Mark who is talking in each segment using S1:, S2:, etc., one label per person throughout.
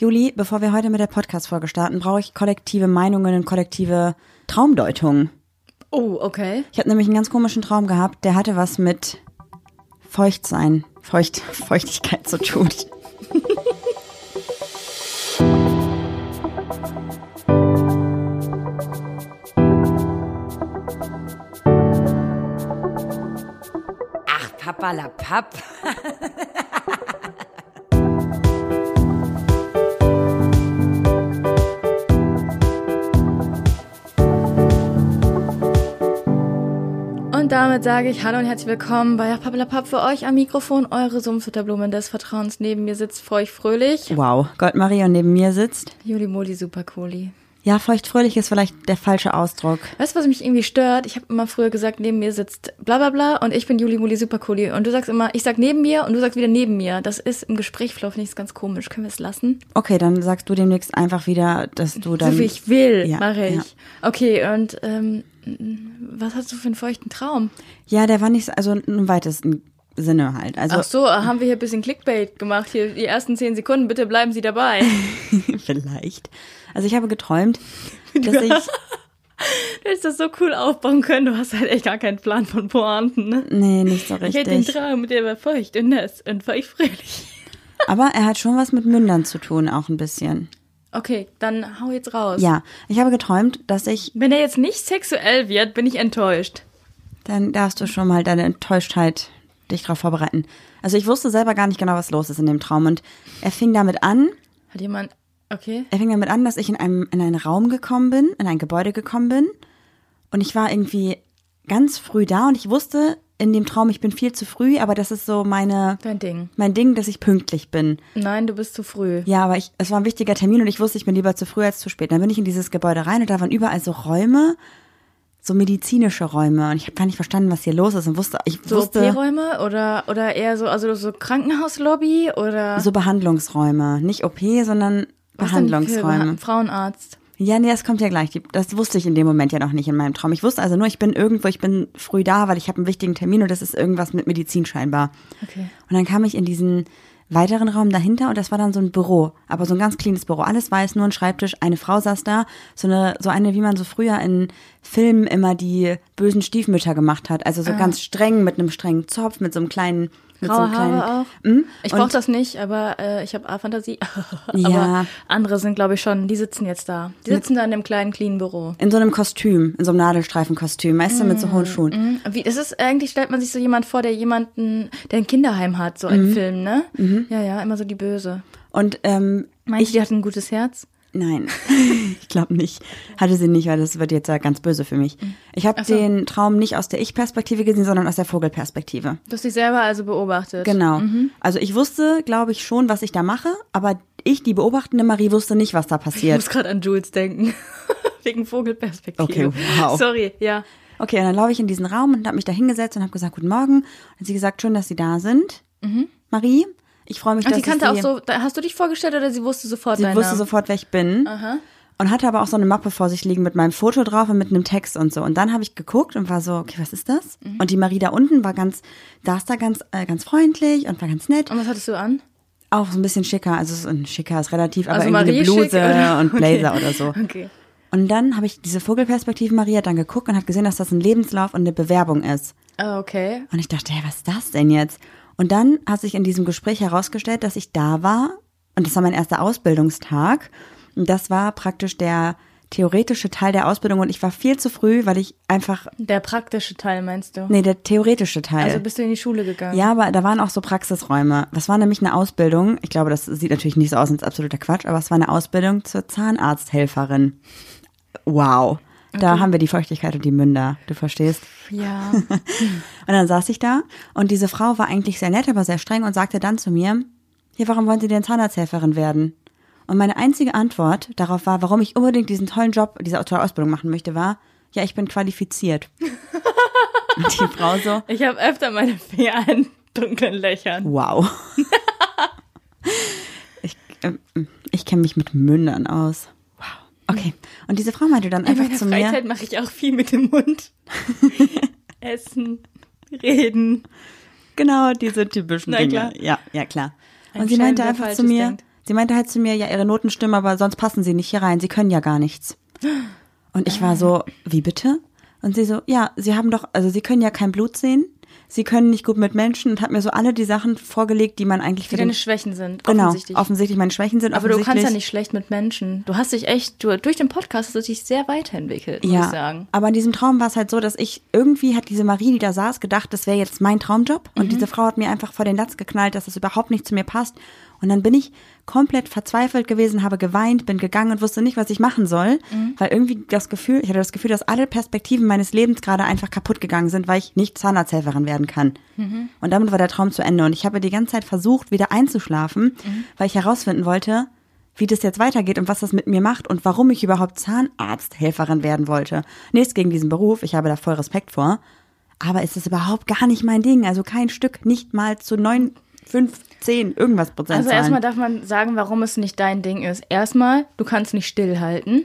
S1: Juli, bevor wir heute mit der Podcast-Folge starten, brauche ich kollektive Meinungen und kollektive Traumdeutungen.
S2: Oh, okay.
S1: Ich habe nämlich einen ganz komischen Traum gehabt, der hatte was mit Feuchtsein, Feucht, Feuchtigkeit zu tun.
S3: Ach, Papa la Papp.
S2: damit sage ich Hallo und herzlich willkommen bei Pappelapapp für euch am Mikrofon, eure Sumpfutterblumen des Vertrauens. Neben mir sitzt Feucht Fröhlich.
S1: Wow, Goldmarie und neben mir sitzt.
S2: Juli Moli Supercooli.
S1: Ja, feuchtfröhlich ist vielleicht der falsche Ausdruck.
S2: Weißt du, was mich irgendwie stört? Ich habe immer früher gesagt, neben mir sitzt bla bla bla und ich bin Juli Muli Supercooli. Und du sagst immer, ich sag neben mir und du sagst wieder neben mir. Das ist im Gesprächsverlauf nicht ganz komisch. Können wir es lassen?
S1: Okay, dann sagst du demnächst einfach wieder, dass du dann.
S2: so wie ich will,
S1: Ja,
S2: mache ich.
S1: ja.
S2: Okay, und ähm, was hast du für einen feuchten Traum?
S1: Ja, der war nicht so, also im weitesten Sinne halt. Also
S2: Ach so, haben wir hier ein bisschen Clickbait gemacht. Hier die ersten zehn Sekunden, bitte bleiben Sie dabei.
S1: vielleicht. Also ich habe geträumt, dass ich.
S2: Du hättest das so cool aufbauen können. Du hast halt echt gar keinen Plan von Pointen, ne?
S1: Nee, nicht so
S2: Ich hätte den
S1: richtig.
S2: Traum, der war feucht und nass und feucht fröhlich.
S1: Aber er hat schon was mit Mündern zu tun, auch ein bisschen.
S2: Okay, dann hau jetzt raus.
S1: Ja, ich habe geträumt, dass ich.
S2: Wenn er jetzt nicht sexuell wird, bin ich enttäuscht.
S1: Dann darfst du schon mal deine Enttäuschtheit dich darauf vorbereiten. Also ich wusste selber gar nicht genau, was los ist in dem Traum. Und er fing damit an,
S2: Hat jemand. Okay.
S1: Er fing damit an, dass ich in, einem, in einen Raum gekommen bin, in ein Gebäude gekommen bin. Und ich war irgendwie ganz früh da und ich wusste in dem Traum, ich bin viel zu früh, aber das ist so meine,
S2: Dein Ding.
S1: mein Ding, dass ich pünktlich bin.
S2: Nein, du bist zu früh.
S1: Ja, aber ich, es war ein wichtiger Termin und ich wusste, ich bin lieber zu früh als zu spät. Dann bin ich in dieses Gebäude rein und da waren überall so Räume, so medizinische Räume. Und ich habe gar nicht verstanden, was hier los ist und wusste, ich
S2: So
S1: wusste,
S2: OP-Räume oder, oder eher so, also so Krankenhauslobby oder.
S1: so Behandlungsräume. Nicht OP, sondern Behandlungsräume.
S2: Beha- Frauenarzt.
S1: Ja, nee, das kommt ja gleich. Das wusste ich in dem Moment ja noch nicht in meinem Traum. Ich wusste also nur, ich bin irgendwo, ich bin früh da, weil ich habe einen wichtigen Termin und das ist irgendwas mit Medizin scheinbar.
S2: Okay.
S1: Und dann kam ich in diesen weiteren Raum dahinter und das war dann so ein Büro, aber so ein ganz cleanes Büro. Alles weiß, nur ein Schreibtisch, eine Frau saß da, so eine, so eine, wie man so früher in Filmen immer die bösen Stiefmütter gemacht hat. Also so ganz streng mit einem strengen Zopf, mit so einem kleinen, mit so
S2: Graue
S1: kleinen.
S2: Haare auch.
S1: Mhm.
S2: Ich brauche das nicht, aber äh, ich habe A-Fantasie. aber
S1: Ja.
S2: andere sind, glaube ich, schon, die sitzen jetzt da. Die sitzen da in dem kleinen, clean Büro.
S1: In so einem Kostüm, in so einem Nadelstreifenkostüm, weißt du, mit so hohen Schuhen.
S2: Wie, das ist, eigentlich stellt man sich so jemand vor, der jemanden, der ein Kinderheim hat, so
S1: Mhm.
S2: im Film, ne? Ja, ja, immer so die Böse.
S1: Und ähm,
S2: Meinst du, die hat ein gutes Herz?
S1: Nein, ich glaube nicht. Hatte sie nicht, weil das wird jetzt ja ganz böse für mich. Ich habe
S2: so.
S1: den Traum nicht aus der Ich-Perspektive gesehen, sondern aus der Vogelperspektive.
S2: Du hast dich selber also beobachtet.
S1: Genau. Also ich wusste, glaube ich, schon, was ich da mache, aber ich, die beobachtende Marie, wusste nicht, was da
S2: Ich
S1: passiert.
S2: muss gerade an Jules denken. Wegen Vogelperspektive.
S1: Okay, wow.
S2: Sorry, ja.
S1: Okay, und dann laufe ich in diesen Raum und habe mich da hingesetzt und habe gesagt, guten Morgen. Und hat sie gesagt, schön, dass Sie da sind. Marie, ich freue mich,
S2: Ach,
S1: dass
S2: die kannte
S1: ich
S2: auch
S1: Sie,
S2: so, hast du dich vorgestellt oder sie wusste sofort
S1: Sie wusste sofort, wer ich bin. Und hatte aber auch so eine Mappe vor sich liegen mit meinem Foto drauf und mit einem Text und so. Und dann habe ich geguckt und war so, okay, was ist das?
S2: Mhm.
S1: Und die Marie da unten war ganz, saß da ganz, äh, ganz freundlich und war ganz nett.
S2: Und was hattest du an?
S1: Auch so ein bisschen schicker, also so ein schicker ist relativ, aber
S2: Also
S1: irgendwie eine Bluse
S2: oder?
S1: und Blazer
S2: Okay.
S1: oder so.
S2: Okay.
S1: Und dann habe ich diese Vogelperspektive Marie hat dann geguckt und hat gesehen, dass das ein Lebenslauf und eine Bewerbung ist.
S2: Ah, okay.
S1: Und ich dachte, hey, was ist das denn jetzt? Und dann hat sich in diesem Gespräch herausgestellt, dass ich da war und das war mein erster Ausbildungstag. Und das war praktisch der theoretische Teil der Ausbildung und ich war viel zu früh, weil ich einfach,
S2: Der praktische Teil meinst du?
S1: nee, der theoretische Teil.
S2: Also bist du in die Schule gegangen?
S1: ja, aber da waren auch so Praxisräume. Das war nämlich eine Ausbildung. Ich glaube, das sieht natürlich nicht so aus, als absoluter Quatsch, aber es war eine Ausbildung zur Zahnarzthelferin. Wow. Da haben wir die Feuchtigkeit und die Münder, du verstehst?
S2: Ja.
S1: Und dann saß ich da und diese Frau war eigentlich sehr nett, aber sehr streng und sagte dann zu mir, hier, warum wollen Sie denn Zahnarzthelferin werden? Und meine einzige Antwort darauf war, warum ich unbedingt diesen tollen Job, diese tolle Ausbildung machen möchte, war, ja, ich bin qualifiziert. und die Frau so,
S2: Ich habe öfter meine Finger in dunklen Löchern.
S1: wow. ich ähm, ich kenne mich mit Mündern aus. Okay. Und diese Frau meinte dann
S2: In
S1: einfach
S2: meiner
S1: zu mir,
S2: Freizeit mache ich auch viel mit dem Mund. Essen, reden.
S1: Genau, diese typischen
S2: Na
S1: Dinge.
S2: klar.
S1: Ja, ja, klar.
S2: Ein
S1: Und sie meinte einfach zu mir,
S2: denkt.
S1: Sie meinte halt zu mir, ja, ihre Noten stimmen, aber sonst passen sie nicht hier rein. Sie können ja gar nichts. Und ich war so, wie bitte? Und sie so, ja, sie haben doch, also sie können ja kein Blut sehen. Sie können nicht gut mit Menschen und hat mir so alle die Sachen vorgelegt, die man eigentlich
S2: Die
S1: für den
S2: deine Schwächen sind,
S1: Genau,
S2: offensichtlich.
S1: offensichtlich meine Schwächen sind.
S2: Aber du kannst ja nicht schlecht mit Menschen. Du hast dich echt, du, durch den Podcast hast du dich sehr weiterentwickelt, muss ich sagen.
S1: Aber in diesem Traum war es halt so, dass ich irgendwie hat diese Marie, die da saß, gedacht, das wäre jetzt mein Traumjob. Und
S2: Mhm.
S1: diese Frau hat mir einfach vor den Latz geknallt, dass das überhaupt nicht zu mir passt. Und dann bin ich komplett verzweifelt gewesen, habe geweint, bin gegangen und wusste nicht, was ich machen soll,
S2: Mhm.
S1: weil irgendwie das Gefühl, ich hatte das Gefühl, dass alle Perspektiven meines Lebens gerade einfach kaputt gegangen sind, weil ich nicht Zahnarzthelferin werden kann.
S2: Mhm.
S1: Und damit war der Traum zu Ende. Und ich habe die ganze Zeit versucht, wieder einzuschlafen,
S2: Mhm.
S1: weil ich herausfinden wollte, wie das jetzt weitergeht und was das mit mir macht und warum ich überhaupt Zahnarzthelferin werden wollte. Nichts gegen diesen Beruf, ich habe da voll Respekt vor. Aber es ist überhaupt gar nicht mein Ding. Also kein Stück, nicht mal zu neun, fünf, zehn, irgendwas Prozent.
S2: Also erstmal darf man sagen, warum es nicht dein Ding ist. Erstmal, du kannst nicht stillhalten.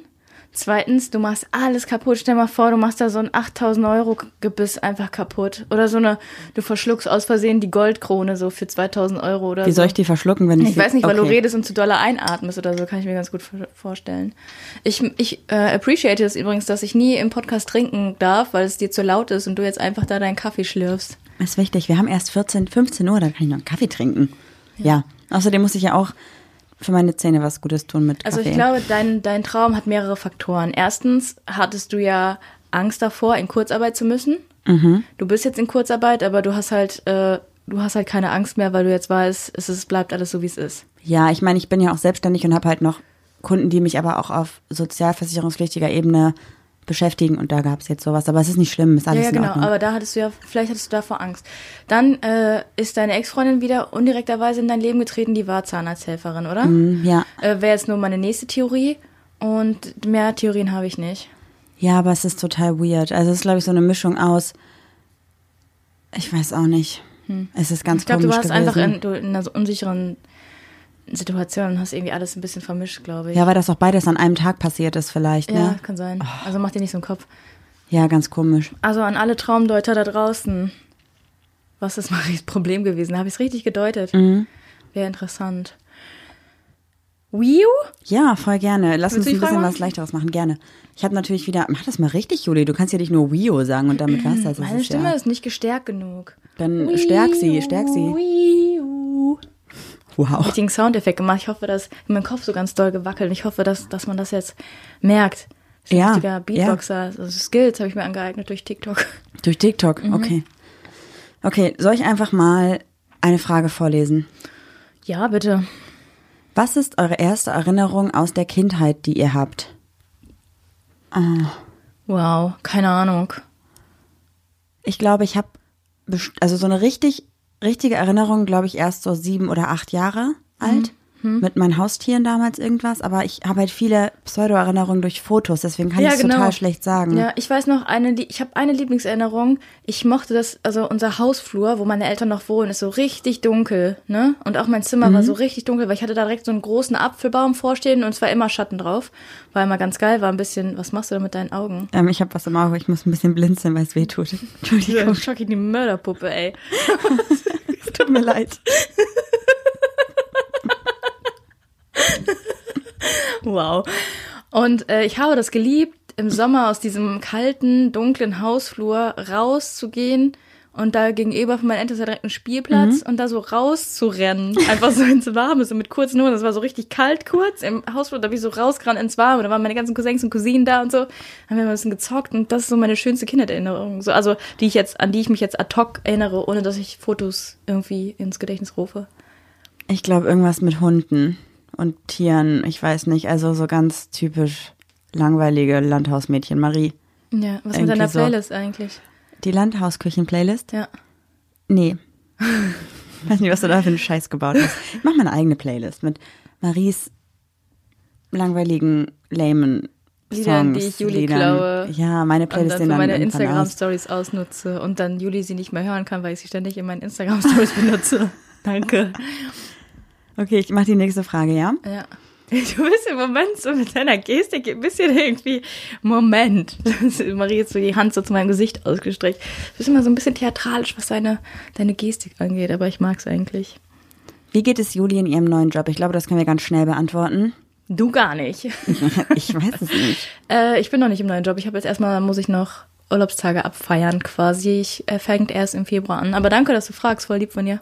S2: Zweitens, du machst alles kaputt. Stell mal vor, du machst da so ein 8000 Euro Gebiss einfach kaputt. Oder so eine, du verschluckst aus Versehen die Goldkrone so für 2000 Euro oder
S1: Wie
S2: so.
S1: soll ich die verschlucken, wenn ich
S2: Ich weiß nicht, weil du
S1: okay.
S2: redest und zu doller einatmest oder so, kann ich mir ganz gut vor- vorstellen. Ich, ich äh, appreciate es übrigens, dass ich nie im Podcast trinken darf, weil es dir zu laut ist und du jetzt einfach da deinen Kaffee schlürfst.
S1: Ist wichtig. Wir haben erst 14, 15 Uhr, da kann ich noch einen Kaffee trinken. Ja. Außerdem muss ich ja auch für meine Zähne was Gutes tun mit Kaffee.
S2: Also ich glaube, dein, dein Traum hat mehrere Faktoren. Erstens hattest du ja Angst davor, in Kurzarbeit zu müssen. Du bist jetzt in Kurzarbeit, aber du hast halt, äh, du hast halt keine Angst mehr, weil du jetzt weißt, es ist, bleibt alles so, wie es ist.
S1: Ja, ich meine, ich bin ja auch selbstständig und habe halt noch Kunden, die mich aber auch auf sozialversicherungspflichtiger Ebene beschäftigen und da gab es jetzt sowas. Aber es ist nicht schlimm, ist alles
S2: Ja, ja,
S1: in
S2: genau.
S1: Ordnung.
S2: Aber da hattest du ja, vielleicht hattest du davor Angst. Dann äh, ist deine Ex-Freundin wieder undirekterweise in dein Leben getreten, die war Zahnarzthelferin, oder?
S1: Mm, ja.
S2: Äh, Wäre jetzt nur meine nächste Theorie. Und mehr Theorien habe ich nicht.
S1: ja, aber es ist total weird. Also es ist, glaube ich, so eine Mischung aus, ich weiß auch nicht. Es ist ganz
S2: Hm. Ich glaube, du
S1: komisch
S2: warst
S1: gewesen.
S2: einfach in, du in einer unsicheren Situation und hast irgendwie alles ein bisschen vermischt, glaube ich.
S1: ja, weil das auch beides an einem Tag passiert ist vielleicht,
S2: Ja,
S1: ne?
S2: kann sein. Also mach dir nicht so einen Kopf.
S1: Ja, ganz komisch.
S2: Also an alle Traumdeuter da draußen. Was ist Maries Problem gewesen? Habe ich es richtig gedeutet?
S1: Mhm.
S2: Wäre interessant. Wii U?
S1: Ja, voll gerne. Lass
S2: Willst
S1: uns ein bisschen was leichteres machen, gerne. Ich habe natürlich wieder, mach das mal richtig, Juli. Du kannst ja nicht nur Wio sagen und damit was. Also
S2: Meine
S1: ist
S2: Stimme
S1: ja,
S2: ist nicht gestärkt genug.
S1: Dann stärk sie, stärk sie.
S2: Wii U.
S1: Wow.
S2: richtigen Soundeffekt gemacht. Ich hoffe, dass mein Kopf so ganz doll gewackelt. Ich hoffe, dass, dass man das jetzt merkt. Das ist ein
S1: Ja,
S2: richtiger Beatboxer. Also Skills habe ich mir angeeignet durch TikTok.
S1: Durch TikTok,
S2: Mhm.
S1: okay. Okay, soll ich einfach mal eine Frage vorlesen?
S2: Ja, bitte.
S1: Was ist eure erste Erinnerung aus der Kindheit, die ihr habt?
S2: Wow, keine Ahnung.
S1: Ich glaube, ich habe also so eine richtig richtige Erinnerung, glaube ich, erst so sieben oder acht Jahre alt mit meinen Haustieren damals irgendwas. Aber ich habe halt viele Pseudo-Erinnerungen durch Fotos, deswegen kann ich es total schlecht sagen.
S2: genau. Ja, ich weiß noch, eine, ich habe eine Lieblingserinnerung. Ich mochte das, also unser Hausflur, wo meine Eltern noch wohnen, ist so richtig dunkel, ne? Und auch mein Zimmer
S1: Mhm.
S2: war so richtig dunkel, weil ich hatte da direkt so einen großen Apfelbaum vorstehen und es war immer Schatten drauf. War immer ganz geil, war ein bisschen, was machst du da mit deinen Augen?
S1: Ähm, ich habe was im Auge, ich muss ein bisschen blinzeln, weil es weh tut. Entschuldigung,
S2: Schocki, die Mörderpuppe, ey.
S1: tut mir leid.
S2: Wow. Und äh, ich habe das geliebt, im Sommer aus diesem kalten, dunklen Hausflur rauszugehen und da gegenüber von meinen Eltern direkt ein Spielplatz und da so rauszurennen. Einfach so ins Warme, so mit kurzen Hosen. Das war so richtig kalt kurz im Hausflur, da bin ich so rausgerannt ins Warme. Da waren meine ganzen Cousins und Cousinen da und so. Haben wir mal ein bisschen gezockt und das ist so meine schönste Kindheitserinnerung. So, also die ich jetzt, an die ich mich jetzt ad hoc erinnere, ohne dass ich Fotos irgendwie ins Gedächtnis rufe.
S1: Ich glaube irgendwas mit Hunden und Tieren, ich weiß nicht, also so ganz typisch langweilige Landhausmädchen Marie.
S2: Ja, was mit
S1: Irgendwie
S2: deiner
S1: so.
S2: Playlist eigentlich?
S1: Die Landhausküchen-Playlist?
S2: Ja.
S1: Nee. Ich weiß nicht, was du da für einen Scheiß gebaut hast. Ich mach mal eine eigene Playlist mit Maries langweiligen, lamen
S2: Liedern,
S1: Songs.
S2: die ich Juli
S1: Liedern.
S2: klaue.
S1: Ja, meine
S2: Und
S1: Playlist
S2: dann
S1: sehen
S2: für meine
S1: irgendwann aus.
S2: Instagram-Stories ausnutze und dann Juli sie nicht mehr hören kann, weil ich sie ständig in meinen Instagram-Stories benutze. Danke.
S1: Okay, ich mach die nächste Frage, ja?
S2: Ja. Du bist im Moment so mit deiner Gestik ein bisschen irgendwie, Moment. Marie hat so die Hand so zu meinem Gesicht ausgestreckt. Du bist immer so ein bisschen theatralisch, was deine, deine Gestik angeht, aber ich mag's eigentlich.
S1: Wie geht es Juli in ihrem neuen Job? Ich glaube, das können wir ganz schnell beantworten.
S2: Du gar nicht.
S1: Ich weiß es nicht.
S2: äh, ich bin noch nicht im neuen Job. Ich habe jetzt erstmal, muss ich noch Urlaubstage abfeiern quasi. Ich äh, fängt erst im Februar an. Aber danke, dass du fragst. Voll lieb von dir.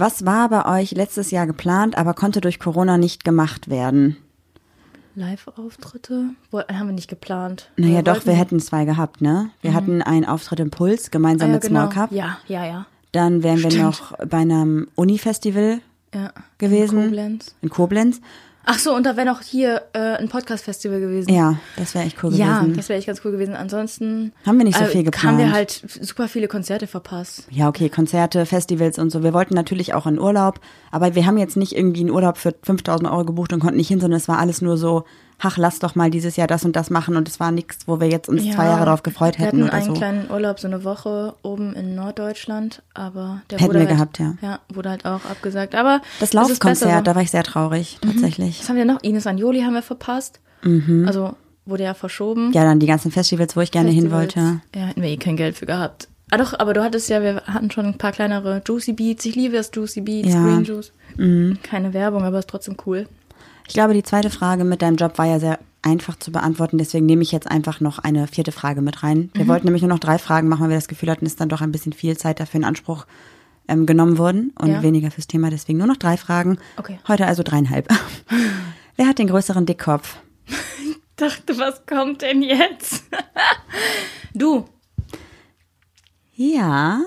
S1: Was war bei euch letztes Jahr geplant, aber konnte durch Corona nicht gemacht werden?
S2: Live-Auftritte? Woll- Haben wir nicht geplant.
S1: Naja,
S2: Wir
S1: doch, wir hätten zwei gehabt, ne? Wir hatten einen Auftritt im Puls gemeinsam
S2: Ah, ja,
S1: mit Small
S2: genau.
S1: Cup.
S2: Ja, ja, ja.
S1: Dann wären wir
S2: Stimmt.
S1: noch bei einem Uni-Festival
S2: ja.
S1: gewesen.
S2: In Koblenz.
S1: in Koblenz.
S2: Ach so, und da wäre noch hier äh, ein Podcast-Festival gewesen.
S1: Ja, das wäre echt cool
S2: Ja,
S1: gewesen.
S2: das wäre echt ganz cool gewesen. Ansonsten
S1: Haben wir nicht so
S2: äh,
S1: viel
S2: Haben wir
S1: geplant.
S2: halt super viele Konzerte verpasst.
S1: Ja, okay, Konzerte, Festivals und so. Wir wollten natürlich auch in Urlaub, aber wir haben jetzt nicht irgendwie einen Urlaub für 5000 Euro gebucht und konnten nicht hin, sondern es war alles nur so, ach, lass doch mal dieses Jahr das und das machen und es war nichts, wo wir jetzt uns zwei Jahre drauf gefreut
S2: wir
S1: hätten
S2: hatten
S1: oder
S2: einen
S1: so.
S2: kleinen Urlaub, so eine Woche oben in Norddeutschland, aber der
S1: Hätten
S2: wurde
S1: wir
S2: halt,
S1: gehabt, ja.
S2: Ja, wurde halt auch abgesagt. Aber
S1: Das Laufkonzert, da war ich sehr traurig, tatsächlich.
S2: Was haben wir noch? Ines Anjoli haben wir verpasst. Also wurde ja verschoben.
S1: Mhm. Ja, dann die ganzen Festivals, wo ich gerne hin
S2: Festivals.
S1: wollte.
S2: Ja, hätten wir eh kein Geld für gehabt. Ah doch, aber du hattest ja, wir hatten schon ein paar kleinere Juicy Beats. Ich liebe das Juicy Beats,
S1: Ja. Mhm.
S2: Green Juice. Keine Werbung, aber ist trotzdem cool.
S1: Ich glaube, die zweite Frage mit deinem Job war ja sehr einfach zu beantworten, deswegen nehme ich jetzt einfach noch eine vierte Frage mit rein. Wir wollten nämlich nur noch drei Fragen machen, weil wir das Gefühl hatten, ist dann doch ein bisschen viel Zeit dafür in Anspruch ähm, genommen worden und
S2: Ja.
S1: weniger fürs Thema, deswegen nur noch drei Fragen.
S2: Okay.
S1: Heute also dreieinhalb. Wer hat den größeren Dickkopf?
S2: Dachte, was kommt denn jetzt? du.
S1: Ja,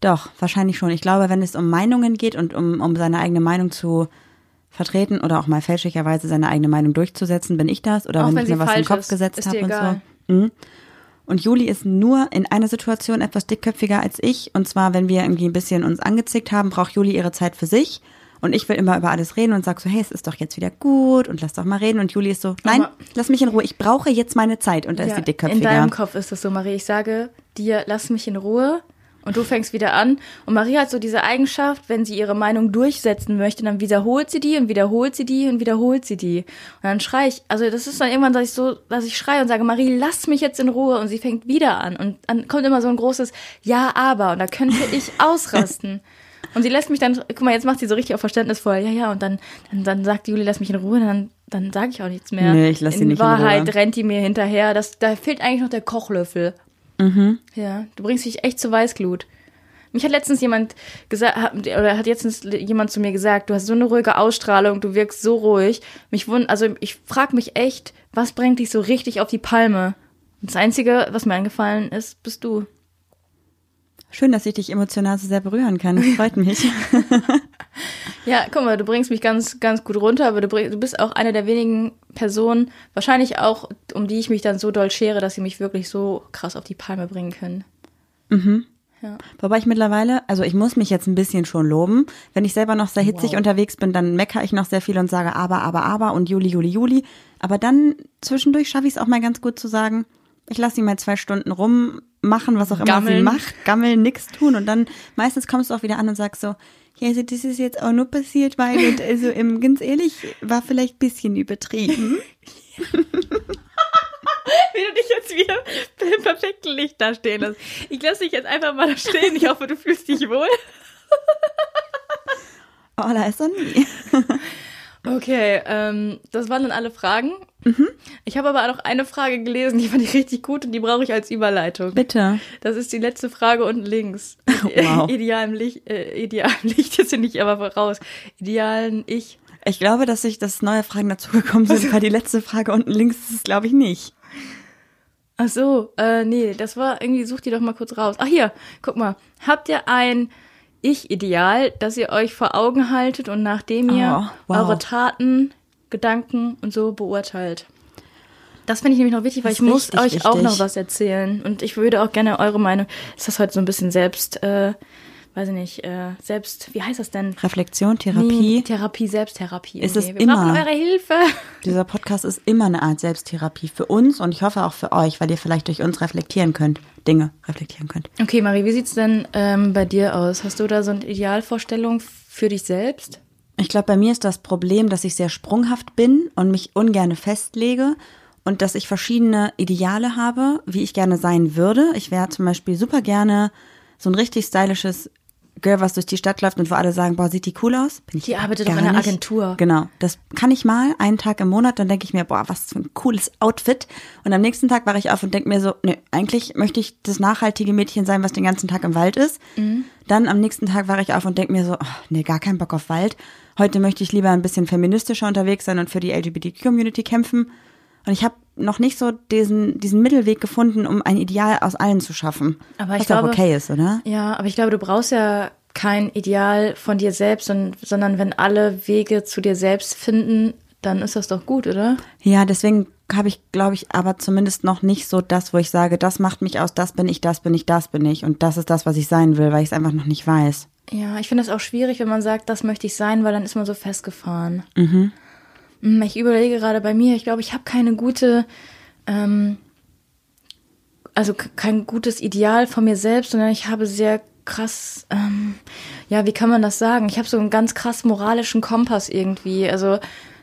S1: doch, wahrscheinlich schon. Ich glaube, wenn es um Meinungen geht und um, um seine eigene Meinung zu vertreten oder auch mal fälschlicherweise seine eigene Meinung durchzusetzen, bin ich das. Oder
S2: Auch
S1: wenn,
S2: wenn
S1: ich mir
S2: sie
S1: was in den Kopf
S2: ist,
S1: gesetzt
S2: ist
S1: habe und so. Mhm. Und Juli ist nur in einer Situation etwas dickköpfiger als ich. Und zwar, wenn wir irgendwie ein bisschen uns angezickt haben, braucht Juli ihre Zeit für sich. Und ich will immer über alles reden und sag so, hey, es ist doch jetzt wieder gut und lass doch mal reden. Und Juli ist so, nein,
S2: Aber-
S1: lass mich in Ruhe, ich brauche jetzt meine Zeit. Und da ist
S2: Ja,
S1: sie
S2: in
S1: dickköpfiger.
S2: deinem Kopf ist das so, Marie. Ich sage dir, lass mich in Ruhe. Und du fängst wieder an. Und Marie hat so diese Eigenschaft, wenn sie ihre Meinung durchsetzen möchte, dann wiederholt sie die und wiederholt sie die und wiederholt sie die. Und dann schrei ich, also das ist dann irgendwann, dass ich so, dass ich schreie und sage, Marie, lass mich jetzt in Ruhe. Und sie fängt wieder an. Und dann kommt immer so ein großes Ja, aber. Und da könnte ich ausrasten. Und sie lässt mich dann, guck mal, jetzt macht sie so richtig auf verständnisvoll, ja, ja, und dann, dann, dann sagt Juli, lass mich in Ruhe, dann, dann sage ich auch nichts mehr.
S1: Nee, ich lass sie nicht in
S2: Wahrheit rennt die mir hinterher. Das, da fehlt eigentlich noch der Kochlöffel.
S1: Mhm.
S2: Ja, du bringst dich echt zu Weißglut. Mich hat letztens jemand gesagt, oder hat letztens jemand zu mir gesagt, du hast so eine ruhige Ausstrahlung, du wirkst so ruhig. Mich wund, also ich frage mich echt, was bringt dich so richtig auf die Palme? Und das Einzige, was mir eingefallen ist, bist du.
S1: Schön, dass ich dich emotional so sehr berühren kann. Das freut mich.
S2: Ja, guck mal, du bringst mich ganz, ganz gut runter, aber du, bring, du bist auch eine der wenigen Personen, wahrscheinlich auch, um die ich mich dann so doll schere, dass sie mich wirklich so krass auf die Palme bringen können.
S1: Wobei ich mittlerweile, also ich muss mich jetzt ein bisschen schon loben. Wenn ich selber noch sehr hitzig unterwegs bin, dann meckere ich noch sehr viel und sage aber, aber, aber und Juli, Juli, Juli. Aber dann zwischendurch schaffe ich es auch mal ganz gut zu sagen, ich lasse sie mal zwei Stunden rummachen, was auch immer
S2: Gammeln.
S1: sie macht, gammeln, nix tun. Und dann meistens kommst du auch wieder an und sagst so, ja, also das ist jetzt auch nur passiert, weil, und also im, ganz ehrlich, war vielleicht ein bisschen übertrieben.
S2: Wie du dich jetzt wieder im perfekten Licht da stehen lässt. Ich lasse dich jetzt einfach mal da stehen. Ich hoffe, du fühlst dich wohl.
S1: Oh, da ist doch nie.
S2: Okay, ähm, das waren dann alle Fragen. Ich habe aber noch eine Frage gelesen, die fand ich richtig gut und die brauche ich als Überleitung.
S1: Bitte.
S2: Das ist die letzte Frage unten links.
S1: Wow.
S2: Ideal im Licht, äh, ideal im Licht jetzt bin ich aber raus. Idealen Ich.
S1: Ich glaube, dass sich das neue Fragen dazugekommen sind, weil die letzte Frage unten links ist es, glaube ich, nicht.
S2: Ach so, äh, nee, das war irgendwie, such die doch mal kurz raus. Ach hier, guck mal. Habt ihr ein Ich-Ideal, das ihr euch vor Augen haltet und nachdem ihr
S1: Oh, wow.
S2: eure Taten, Gedanken und so beurteilt? Das finde ich nämlich noch wichtig, weil ich muss
S1: richtig
S2: euch auch
S1: wichtig.
S2: noch was erzählen. Und ich würde auch gerne eure Meinung, ist das heute so ein bisschen selbst, äh, weiß ich nicht, äh, selbst, wie heißt das denn?
S1: Reflexion,
S2: Nee,
S1: Therapie.
S2: Therapie, Selbsttherapie.
S1: Ist es
S2: irgendwie. Wir brauchen
S1: immer.
S2: eure Hilfe.
S1: Dieser Podcast ist immer eine Art Selbsttherapie für uns und ich hoffe auch für euch, weil ihr vielleicht durch uns reflektieren könnt, Dinge reflektieren könnt.
S2: Okay, Marie, wie sieht's denn ähm, bei dir aus? Hast du da so eine Idealvorstellung für dich selbst?
S1: Ich glaube, bei mir ist das Problem, dass ich sehr sprunghaft bin und mich ungerne festlege und dass ich verschiedene Ideale habe, wie ich gerne sein würde. Ich wäre zum Beispiel super gerne so ein richtig stylisches Girl, was durch die Stadt läuft und wo alle sagen, boah, sieht die cool aus? Bin ich
S2: Die arbeitet doch in einer
S1: nicht.
S2: Agentur.
S1: Genau. Das kann ich mal einen Tag im Monat, dann denke ich mir, boah, was für ein cooles Outfit. Und am nächsten Tag wache ich auf und denke mir so, nee, eigentlich möchte ich das nachhaltige Mädchen sein, was den ganzen Tag im Wald ist.
S2: Mhm.
S1: Dann am nächsten Tag wache ich auf und denke mir so, oh, nee, gar keinen Bock auf Wald. Heute möchte ich lieber ein bisschen feministischer unterwegs sein und für die LGBTQ-Community kämpfen. Und ich habe noch nicht so diesen, diesen Mittelweg gefunden, um ein Ideal aus allen zu schaffen.
S2: Aber ich
S1: was
S2: glaube-
S1: auch okay ist, oder?
S2: Ja, aber ich glaube, du brauchst ja kein Ideal von dir selbst, sondern, sondern wenn alle Wege zu dir selbst finden, dann ist das doch gut, oder?
S1: Ja, deswegen habe ich, glaube ich, aber zumindest noch nicht so das, wo ich sage, das macht mich aus, das bin ich, das bin ich, das bin ich. Und das ist das, was ich sein will, weil ich es einfach noch nicht weiß.
S2: Ja, ich finde es auch schwierig, wenn man sagt, das möchte ich sein, weil dann ist man so festgefahren. Mhm. Ich überlege gerade bei mir, ich glaube, ich habe keine gute, ähm, also kein gutes Ideal von mir selbst, sondern ich habe sehr krass, ähm, ja, wie kann man das sagen? Ich habe so einen ganz krass moralischen Kompass irgendwie. Also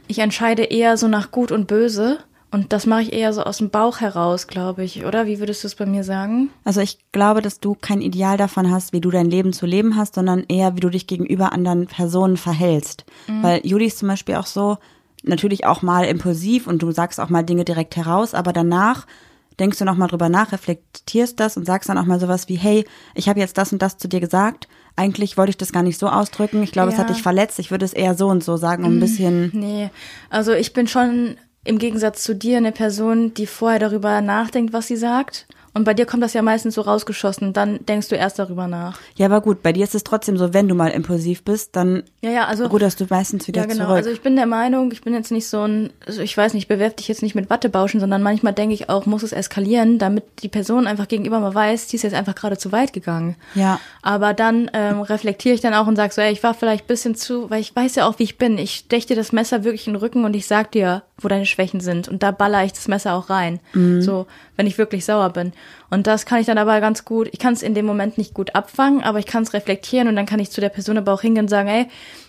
S2: ich entscheide eher so nach Gut und Böse. Und das mache ich eher so aus dem Bauch heraus, glaube ich, oder? Wie würdest du es bei mir sagen?
S1: Also ich glaube, dass du kein Ideal davon hast, wie du dein Leben zu leben hast, sondern eher, wie du dich gegenüber anderen Personen verhältst. Weil Juli ist zum Beispiel auch so, natürlich auch mal impulsiv und du sagst auch mal Dinge direkt heraus, aber danach denkst du nochmal drüber nach, reflektierst das und sagst dann auch mal sowas wie, hey, ich habe jetzt das und das zu dir gesagt. Eigentlich wollte ich das gar nicht so ausdrücken. Ich glaube, es hat
S2: Ja.
S1: dich verletzt. Ich würde es eher so und so sagen, um ein bisschen.
S2: Nee, also ich bin schon im Gegensatz zu dir eine Person, die vorher darüber nachdenkt, was sie sagt. Und bei dir kommt das ja meistens so rausgeschossen. Dann denkst du erst darüber nach.
S1: Ja, aber gut, bei dir ist es trotzdem so, wenn du mal impulsiv bist, dann
S2: Ja, ja, also.
S1: ruderst du meistens wieder
S2: ja, genau.
S1: zurück.
S2: Also ich bin der Meinung, ich bin jetzt nicht so ein, also ich weiß nicht, bewerf dich jetzt nicht mit Wattebauschen, sondern manchmal denke ich auch, muss es eskalieren, damit die Person einfach gegenüber mal weiß, die ist jetzt einfach gerade zu weit gegangen.
S1: Ja.
S2: Aber dann ähm, reflektiere ich dann auch und sag so, ey, ich war vielleicht ein bisschen zu, weil ich weiß ja auch, wie ich bin. Ich stech dir das Messer wirklich in den Rücken und ich sag dir, wo deine Schwächen sind. Und da baller ich das Messer auch rein. So, wenn ich wirklich sauer bin. Und das kann ich dann aber ganz gut, ich kann es in dem Moment nicht gut abfangen, aber ich kann es reflektieren und dann kann ich zu der Person aber auch hingehen und sagen, ey,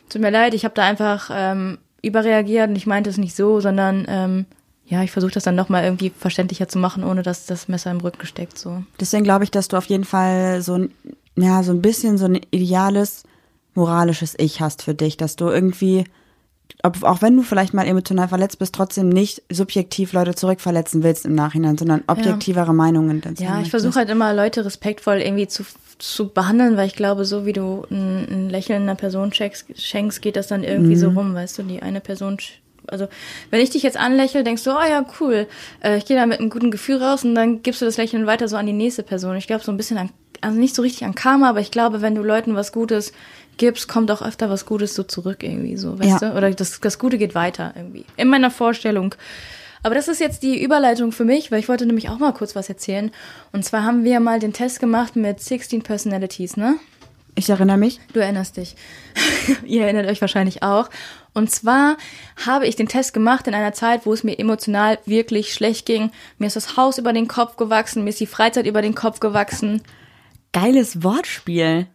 S2: tut mir leid, ich habe da einfach ähm, überreagiert und ich meinte es nicht so, sondern ähm, ja, ich versuche das dann nochmal irgendwie verständlicher zu machen, ohne dass das Messer im Rücken steckt. So.
S1: Deswegen glaube ich, dass du auf jeden Fall so ein, ja, so ein bisschen so ein ideales, moralisches Ich hast für dich, dass du irgendwie, ob, auch wenn du vielleicht mal emotional verletzt bist, trotzdem nicht subjektiv Leute zurückverletzen willst im Nachhinein, sondern objektivere Meinungen. dann
S2: Ja, ich versuche halt immer Leute respektvoll irgendwie zu, zu behandeln, weil ich glaube, so wie du ein, ein Lächeln einer Person schenkst, schenkst, geht das dann irgendwie so rum, weißt du, die eine Person, also wenn ich dich jetzt anlächle, denkst du, oh ja, cool, äh, ich gehe da mit einem guten Gefühl raus und dann gibst du das Lächeln weiter so an die nächste Person. Ich glaube so ein bisschen an, also nicht so richtig an Karma, aber ich glaube, wenn du Leuten was Gutes gibst, kommt auch öfter was Gutes so zurück irgendwie so, weißt
S1: Ja.
S2: du? Oder das, das Gute geht weiter irgendwie. In meiner Vorstellung. Aber das ist jetzt die Überleitung für mich, weil ich wollte nämlich auch mal kurz was erzählen. Und zwar haben wir mal den Test gemacht mit 16 Personalities, ne?
S1: Ich erinnere mich.
S2: Du erinnerst dich. Ihr erinnert euch wahrscheinlich auch. Und zwar habe ich den Test gemacht in einer Zeit, wo es mir emotional wirklich schlecht ging. Mir ist das Haus über den Kopf gewachsen, mir ist die Freizeit über den Kopf gewachsen.
S1: Geiles Wortspiel.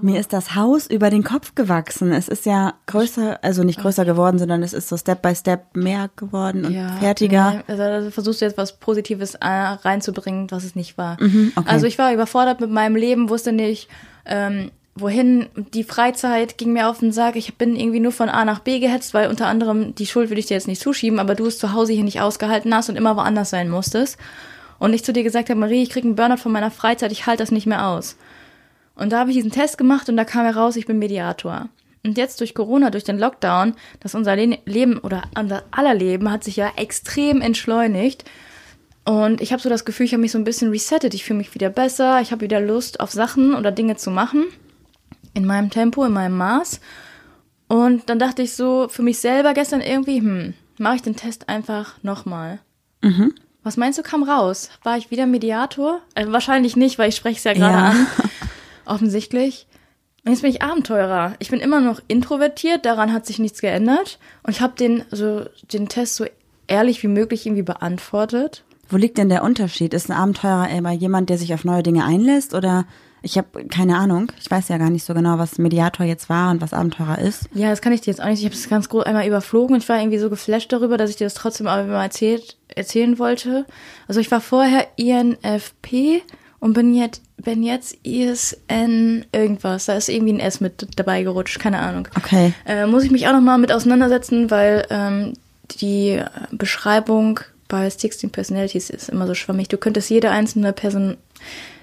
S1: Mir ist das Haus über den Kopf gewachsen. Es ist ja größer, also nicht größer geworden, sondern es ist so Step by Step mehr geworden und fertiger.
S2: nee, Also, versuchst du jetzt was Positives äh, reinzubringen, was es nicht war.
S1: Mhm, okay.
S2: Also ich war überfordert mit meinem Leben, wusste nicht, ähm, wohin. Die Freizeit ging mir auf den Sack. Ich bin irgendwie nur von A nach B gehetzt, weil unter anderem die Schuld will ich dir jetzt nicht zuschieben, aber du es zu Hause hier nicht ausgehalten hast und immer woanders sein musstest. Und ich zu dir gesagt habe, Marie, ich krieg einen Burnout von meiner Freizeit, ich halte das nicht mehr aus. Und da habe ich diesen Test gemacht und da kam heraus, ich bin Mediator. Und jetzt durch Corona, durch den Lockdown, dass unser Le Leben oder unser aller Leben hat sich ja extrem entschleunigt. Und ich habe so das Gefühl, ich habe mich so ein bisschen resettet. Ich fühle mich wieder besser. Ich habe wieder Lust auf Sachen oder Dinge zu machen. In meinem Tempo, in meinem Maß. Und dann dachte ich so für mich selber gestern irgendwie, hm, mache ich den Test einfach nochmal. Was meinst du, kam raus? War ich wieder Mediator? Äh, wahrscheinlich nicht, weil ich spreche es ja gerade
S1: Ja.
S2: an. Offensichtlich. Und jetzt bin ich Abenteurer. Ich bin immer noch introvertiert, daran hat sich nichts geändert. Und ich habe den, so, den Test so ehrlich wie möglich irgendwie beantwortet.
S1: Wo liegt denn der Unterschied? Ist ein Abenteurer immer jemand, der sich auf neue Dinge einlässt oder ich habe keine Ahnung. Ich weiß ja gar nicht so genau, was Mediator jetzt war und was Abenteurer ist.
S2: Ja, das kann ich dir jetzt auch nicht. Ich habe es ganz groß einmal überflogen und ich war irgendwie so geflasht darüber, dass ich dir das trotzdem aber mal erzählt, erzählen wollte. Also ich war vorher INFP und bin jetzt, bin jetzt ISN irgendwas. Da ist irgendwie ein S mit dabei gerutscht, keine Ahnung.
S1: Okay.
S2: Äh, muss ich mich auch nochmal mit auseinandersetzen, weil ähm, die Beschreibung bei 16 Personalities ist immer so schwammig. Du könntest jede einzelne Person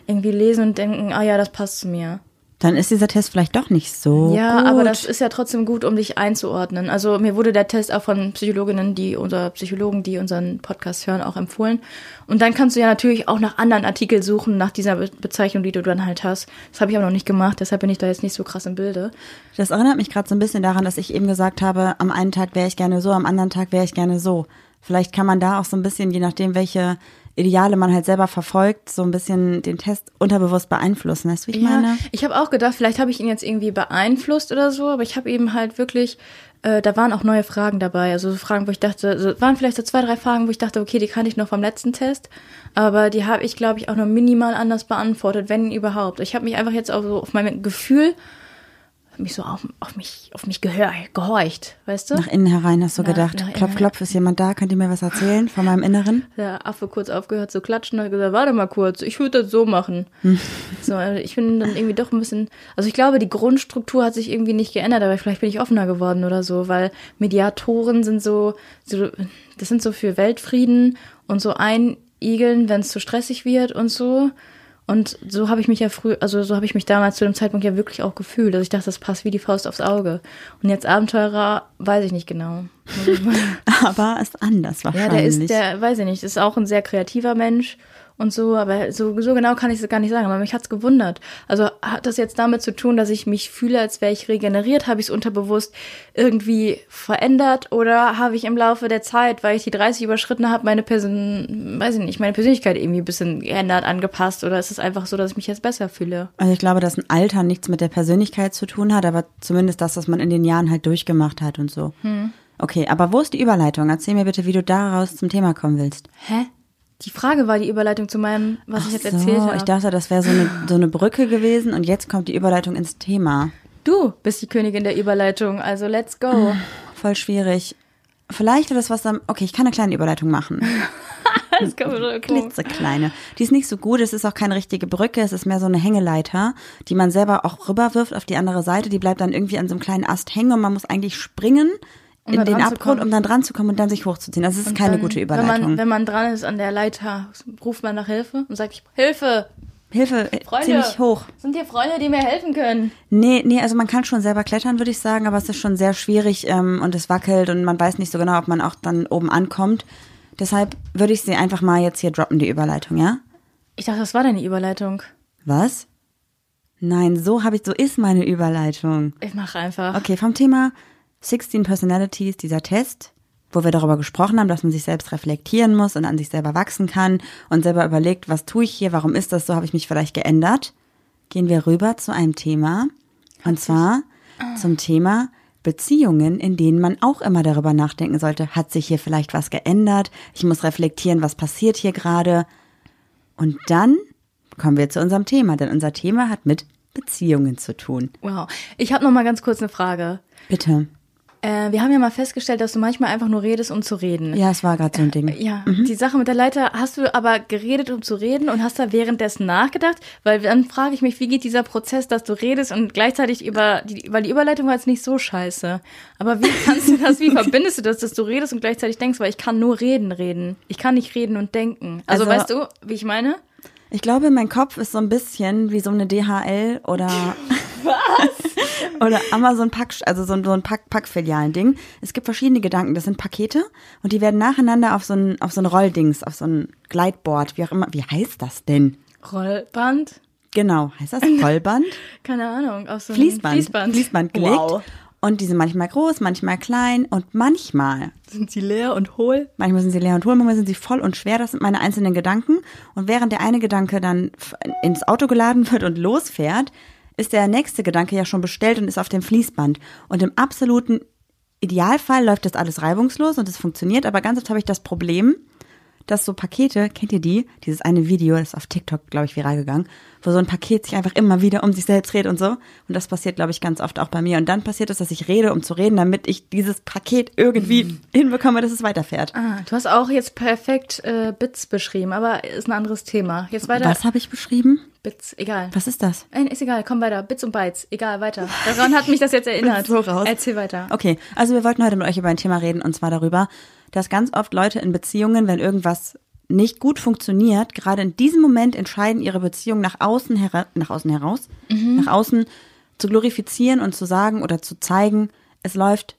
S2: irgendwie lesen und denken, ah ja, das passt zu mir.
S1: Dann ist dieser Test vielleicht doch nicht so.
S2: Ja,
S1: gut.
S2: aber das ist ja trotzdem gut, um dich einzuordnen. Also mir wurde der Test auch von Psychologinnen, die oder Psychologen, die unseren Podcast hören, auch empfohlen. Und dann kannst du ja natürlich auch nach anderen Artikeln suchen, nach dieser Be Bezeichnung, die du dann halt hast. Das habe ich aber noch nicht gemacht, deshalb bin ich da jetzt nicht so krass im Bilde.
S1: Das erinnert mich gerade so ein bisschen daran, dass ich eben gesagt habe, am einen Tag wäre ich gerne so, am anderen Tag wäre ich gerne so. Vielleicht kann man da auch so ein bisschen, je nachdem, welche Ideale man halt selber verfolgt, so ein bisschen den Test unterbewusst beeinflussen. Weißt du, wie ich meine?
S2: ich habe auch gedacht, vielleicht habe ich ihn jetzt irgendwie beeinflusst oder so, aber ich habe eben halt wirklich, äh, da waren auch neue Fragen dabei. Also so Fragen, wo ich dachte, so, waren vielleicht so zwei, drei Fragen, wo ich dachte, okay, die kann ich noch vom letzten Test, aber die habe ich, glaube ich, auch nur minimal anders beantwortet, wenn überhaupt. Ich habe mich einfach jetzt auch so auf mein Gefühl mich so auf, auf mich auf mich gehör, gehorcht, weißt du?
S1: Nach innen herein hast du
S2: Nach-
S1: gedacht,
S2: nach
S1: klopf, klopf, ist jemand da? Könnt ihr mir was erzählen von meinem Inneren?
S2: der Affe kurz aufgehört zu klatschen und hat gesagt, warte mal kurz, ich würde das so machen. so, also ich bin dann irgendwie doch ein bisschen, also ich glaube, die Grundstruktur hat sich irgendwie nicht geändert, aber vielleicht bin ich offener geworden oder so, weil Mediatoren sind so, so das sind so für Weltfrieden und so einigeln, wenn es zu stressig wird und so. Und so habe ich mich ja früh, also so habe ich mich damals zu dem Zeitpunkt ja wirklich auch gefühlt. Also ich dachte, das passt wie die Faust aufs Auge. Und jetzt Abenteurer, weiß ich nicht genau.
S1: Aber ist anders
S2: Ja,
S1: wahrscheinlich.
S2: der ist, der, weiß ich nicht, ist auch ein sehr kreativer Mensch und so, aber so, so genau kann ich es gar nicht sagen, aber mich hat's gewundert. Also hat das jetzt damit zu tun, dass ich mich fühle, als wäre ich regeneriert? Habe ich es unterbewusst irgendwie verändert oder habe ich im Laufe der Zeit, weil ich die 30 überschritten habe, meine Person, weiß ich nicht, meine Persönlichkeit irgendwie ein bisschen geändert, angepasst oder ist es einfach so, dass ich mich jetzt besser fühle?
S1: Also ich glaube, dass ein Alter nichts mit der Persönlichkeit zu tun hat, aber zumindest das, was man in den Jahren halt durchgemacht hat und so.
S2: Hm.
S1: Okay, aber wo ist die Überleitung? Erzähl mir bitte, wie du daraus zum Thema kommen willst.
S2: Hä? Die Frage war die Überleitung zu meinem, was ich jetzt erzählt
S1: so,
S2: habe.
S1: ich dachte, das wäre so eine, so eine Brücke gewesen und jetzt kommt die Überleitung ins Thema.
S2: du bist die Königin der Überleitung, also let's go.
S1: Voll schwierig. Vielleicht wird das was am. Okay, ich kann eine kleine Überleitung machen.
S2: Das kann man schon.
S1: Klitzekleine. Die ist nicht so gut, es ist auch keine richtige Brücke, es ist mehr so eine Hängeleiter, die man selber auch rüberwirft auf die andere Seite. Die bleibt dann irgendwie an so einem kleinen Ast hängen und man muss eigentlich springen
S2: Um
S1: in den Abgrund, um dann dran zu kommen und dann sich hochzuziehen. Das ist
S2: Und
S1: keine
S2: dann,
S1: gute
S2: Wenn
S1: Überleitung.
S2: man, wenn man dran ist an der Leiter, ruft man nach Hilfe und sagt, Hilfe,
S1: Hilfe, äh,
S2: Freunde,
S1: zieh mich hoch.
S2: sind hier Freunde, die mir helfen können?
S1: Nee, nee, also man kann schon selber klettern, würde ich sagen, aber es ist schon sehr schwierig ähm, und es wackelt und man weiß nicht so genau, ob man auch dann oben ankommt. Deshalb würde ich sie einfach mal jetzt hier droppen, die Überleitung, ja?
S2: Ich dachte, das war deine Überleitung.
S1: Was? Nein, so habe ich, so ist meine Überleitung.
S2: Ich mache einfach.
S1: Okay, vom Thema 16 Personalities, dieser Test, wo wir darüber gesprochen haben, dass man sich selbst reflektieren muss und an sich selber wachsen kann und selber überlegt, was tue ich hier, warum ist das so, habe ich mich vielleicht geändert, gehen wir rüber zu einem Thema. Und zwar zum Thema Beziehungen, in denen man auch immer darüber nachdenken sollte, hat sich hier vielleicht was geändert? Ich muss reflektieren, was passiert hier gerade? Und dann kommen wir zu unserem Thema, denn unser Thema hat mit Beziehungen zu tun.
S2: Wow. Ich habe noch mal ganz kurz eine Frage.
S1: Bitte.
S2: Äh, wir haben ja mal festgestellt, dass du manchmal einfach nur redest, um zu reden.
S1: Ja, es war gerade so ein Ding.
S2: Ja, die Sache mit der Leiter, hast du aber geredet, um zu reden und hast da währenddessen nachgedacht? Weil dann frage ich mich, wie geht dieser Prozess, dass du redest und gleichzeitig über, die, weil die Überleitung war jetzt nicht so scheiße. Aber wie kannst du das, wie verbindest du das, dass du redest und gleichzeitig denkst, weil ich kann nur reden, reden. Ich kann nicht reden und denken. Also,
S1: Also-
S2: weißt du, wie ich meine?
S1: Ich glaube, mein Kopf ist so ein bisschen wie so eine DHL oder oder Amazon Pack, also so ein, so ein Pack Packfilialen-Ding. Es gibt verschiedene Gedanken. Das sind Pakete und die werden nacheinander auf so ein auf so ein Rolldings, auf so ein Gleitboard, wie auch immer. Wie heißt das denn?
S2: Rollband?
S1: Genau, heißt das Rollband?
S2: Keine Ahnung. Auf so ein
S1: Fließband.
S2: Fließband.
S1: Fließband gelegt.
S2: Wow.
S1: Und die sind manchmal groß, manchmal klein und manchmal
S2: Sind sie leer und hohl?
S1: Manchmal sind sie leer und hohl, manchmal sind sie voll und schwer. Das sind meine einzelnen Gedanken. Und während der eine Gedanke dann ins Auto geladen wird und losfährt, ist der nächste Gedanke ja schon bestellt und ist auf dem Fließband. Und im absoluten Idealfall läuft das alles reibungslos und es funktioniert. Aber ganz oft habe ich das Problem, dass so Pakete, kennt ihr die? Dieses eine Video, das ist auf TikTok, glaube ich, viral gegangen, wo so ein Paket sich einfach immer wieder um sich selbst dreht und so. Und das passiert, glaube ich, ganz oft auch bei mir. Und dann passiert es, dass ich rede, um zu reden, damit ich dieses Paket irgendwie
S2: Mhm.
S1: hinbekomme, dass es weiterfährt.
S2: Ah, du hast auch jetzt perfekt äh, Bits beschrieben, aber ist ein anderes Thema. Jetzt weiter.
S1: Was habe ich beschrieben?
S2: Bits, egal.
S1: Was ist das?
S2: Nein, ist egal, komm weiter. Bits und Bytes, egal, weiter. Daran hat mich das jetzt erinnert.
S1: so raus.
S2: Erzähl weiter.
S1: Okay, also wir wollten heute mit euch über ein Thema reden und zwar darüber, dass ganz oft Leute in Beziehungen, wenn irgendwas nicht gut funktioniert, gerade in diesem Moment entscheiden, ihre Beziehung nach außen, hera nach außen heraus, nach außen zu glorifizieren und zu sagen oder zu zeigen, es läuft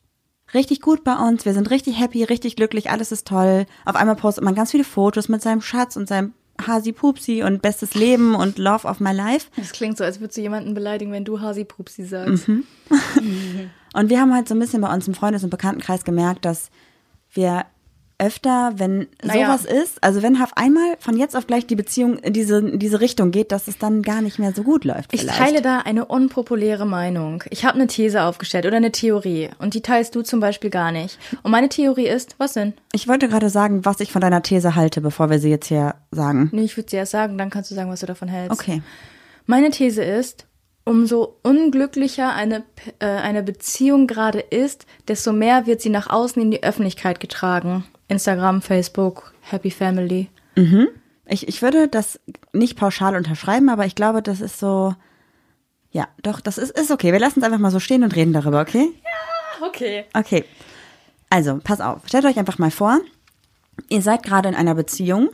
S1: richtig gut bei uns, wir sind richtig happy, richtig glücklich, alles ist toll. Auf einmal postet man ganz viele Fotos mit seinem Schatz und seinem Hasi Pupsi und bestes Leben und Love of my life.
S2: Das klingt so, als würdest du jemanden beleidigen, wenn du Hasi Pupsi sagst.
S1: Mhm. Und wir haben halt so ein bisschen bei uns im Freundes- und Bekanntenkreis gemerkt, dass wir öfter, wenn
S2: Naja.
S1: sowas ist, also wenn auf einmal von jetzt auf gleich die Beziehung in diese, in diese Richtung geht, dass es dann gar nicht mehr so gut läuft.
S2: Ich
S1: vielleicht.
S2: teile da eine unpopuläre Meinung. Ich habe eine These aufgestellt oder eine Theorie und die teilst du zum Beispiel gar nicht. Und meine Theorie ist, was denn?
S1: Ich wollte gerade sagen, was ich von deiner These halte, bevor wir sie jetzt hier sagen.
S2: Nee, ich würde sie erst sagen, dann kannst du sagen, was du davon hältst.
S1: Okay.
S2: Meine These ist, umso unglücklicher eine, äh, eine Beziehung gerade ist, desto mehr wird sie nach außen in die Öffentlichkeit getragen. Instagram, Facebook, Happy Family.
S1: Ich, ich würde das nicht pauschal unterschreiben, aber ich glaube, das ist so. Ja, doch, das ist, ist okay. Wir lassen es einfach mal so stehen und reden darüber, okay?
S2: Okay.
S1: Okay. Also, pass auf. Stellt euch einfach mal vor, ihr seid gerade in einer Beziehung.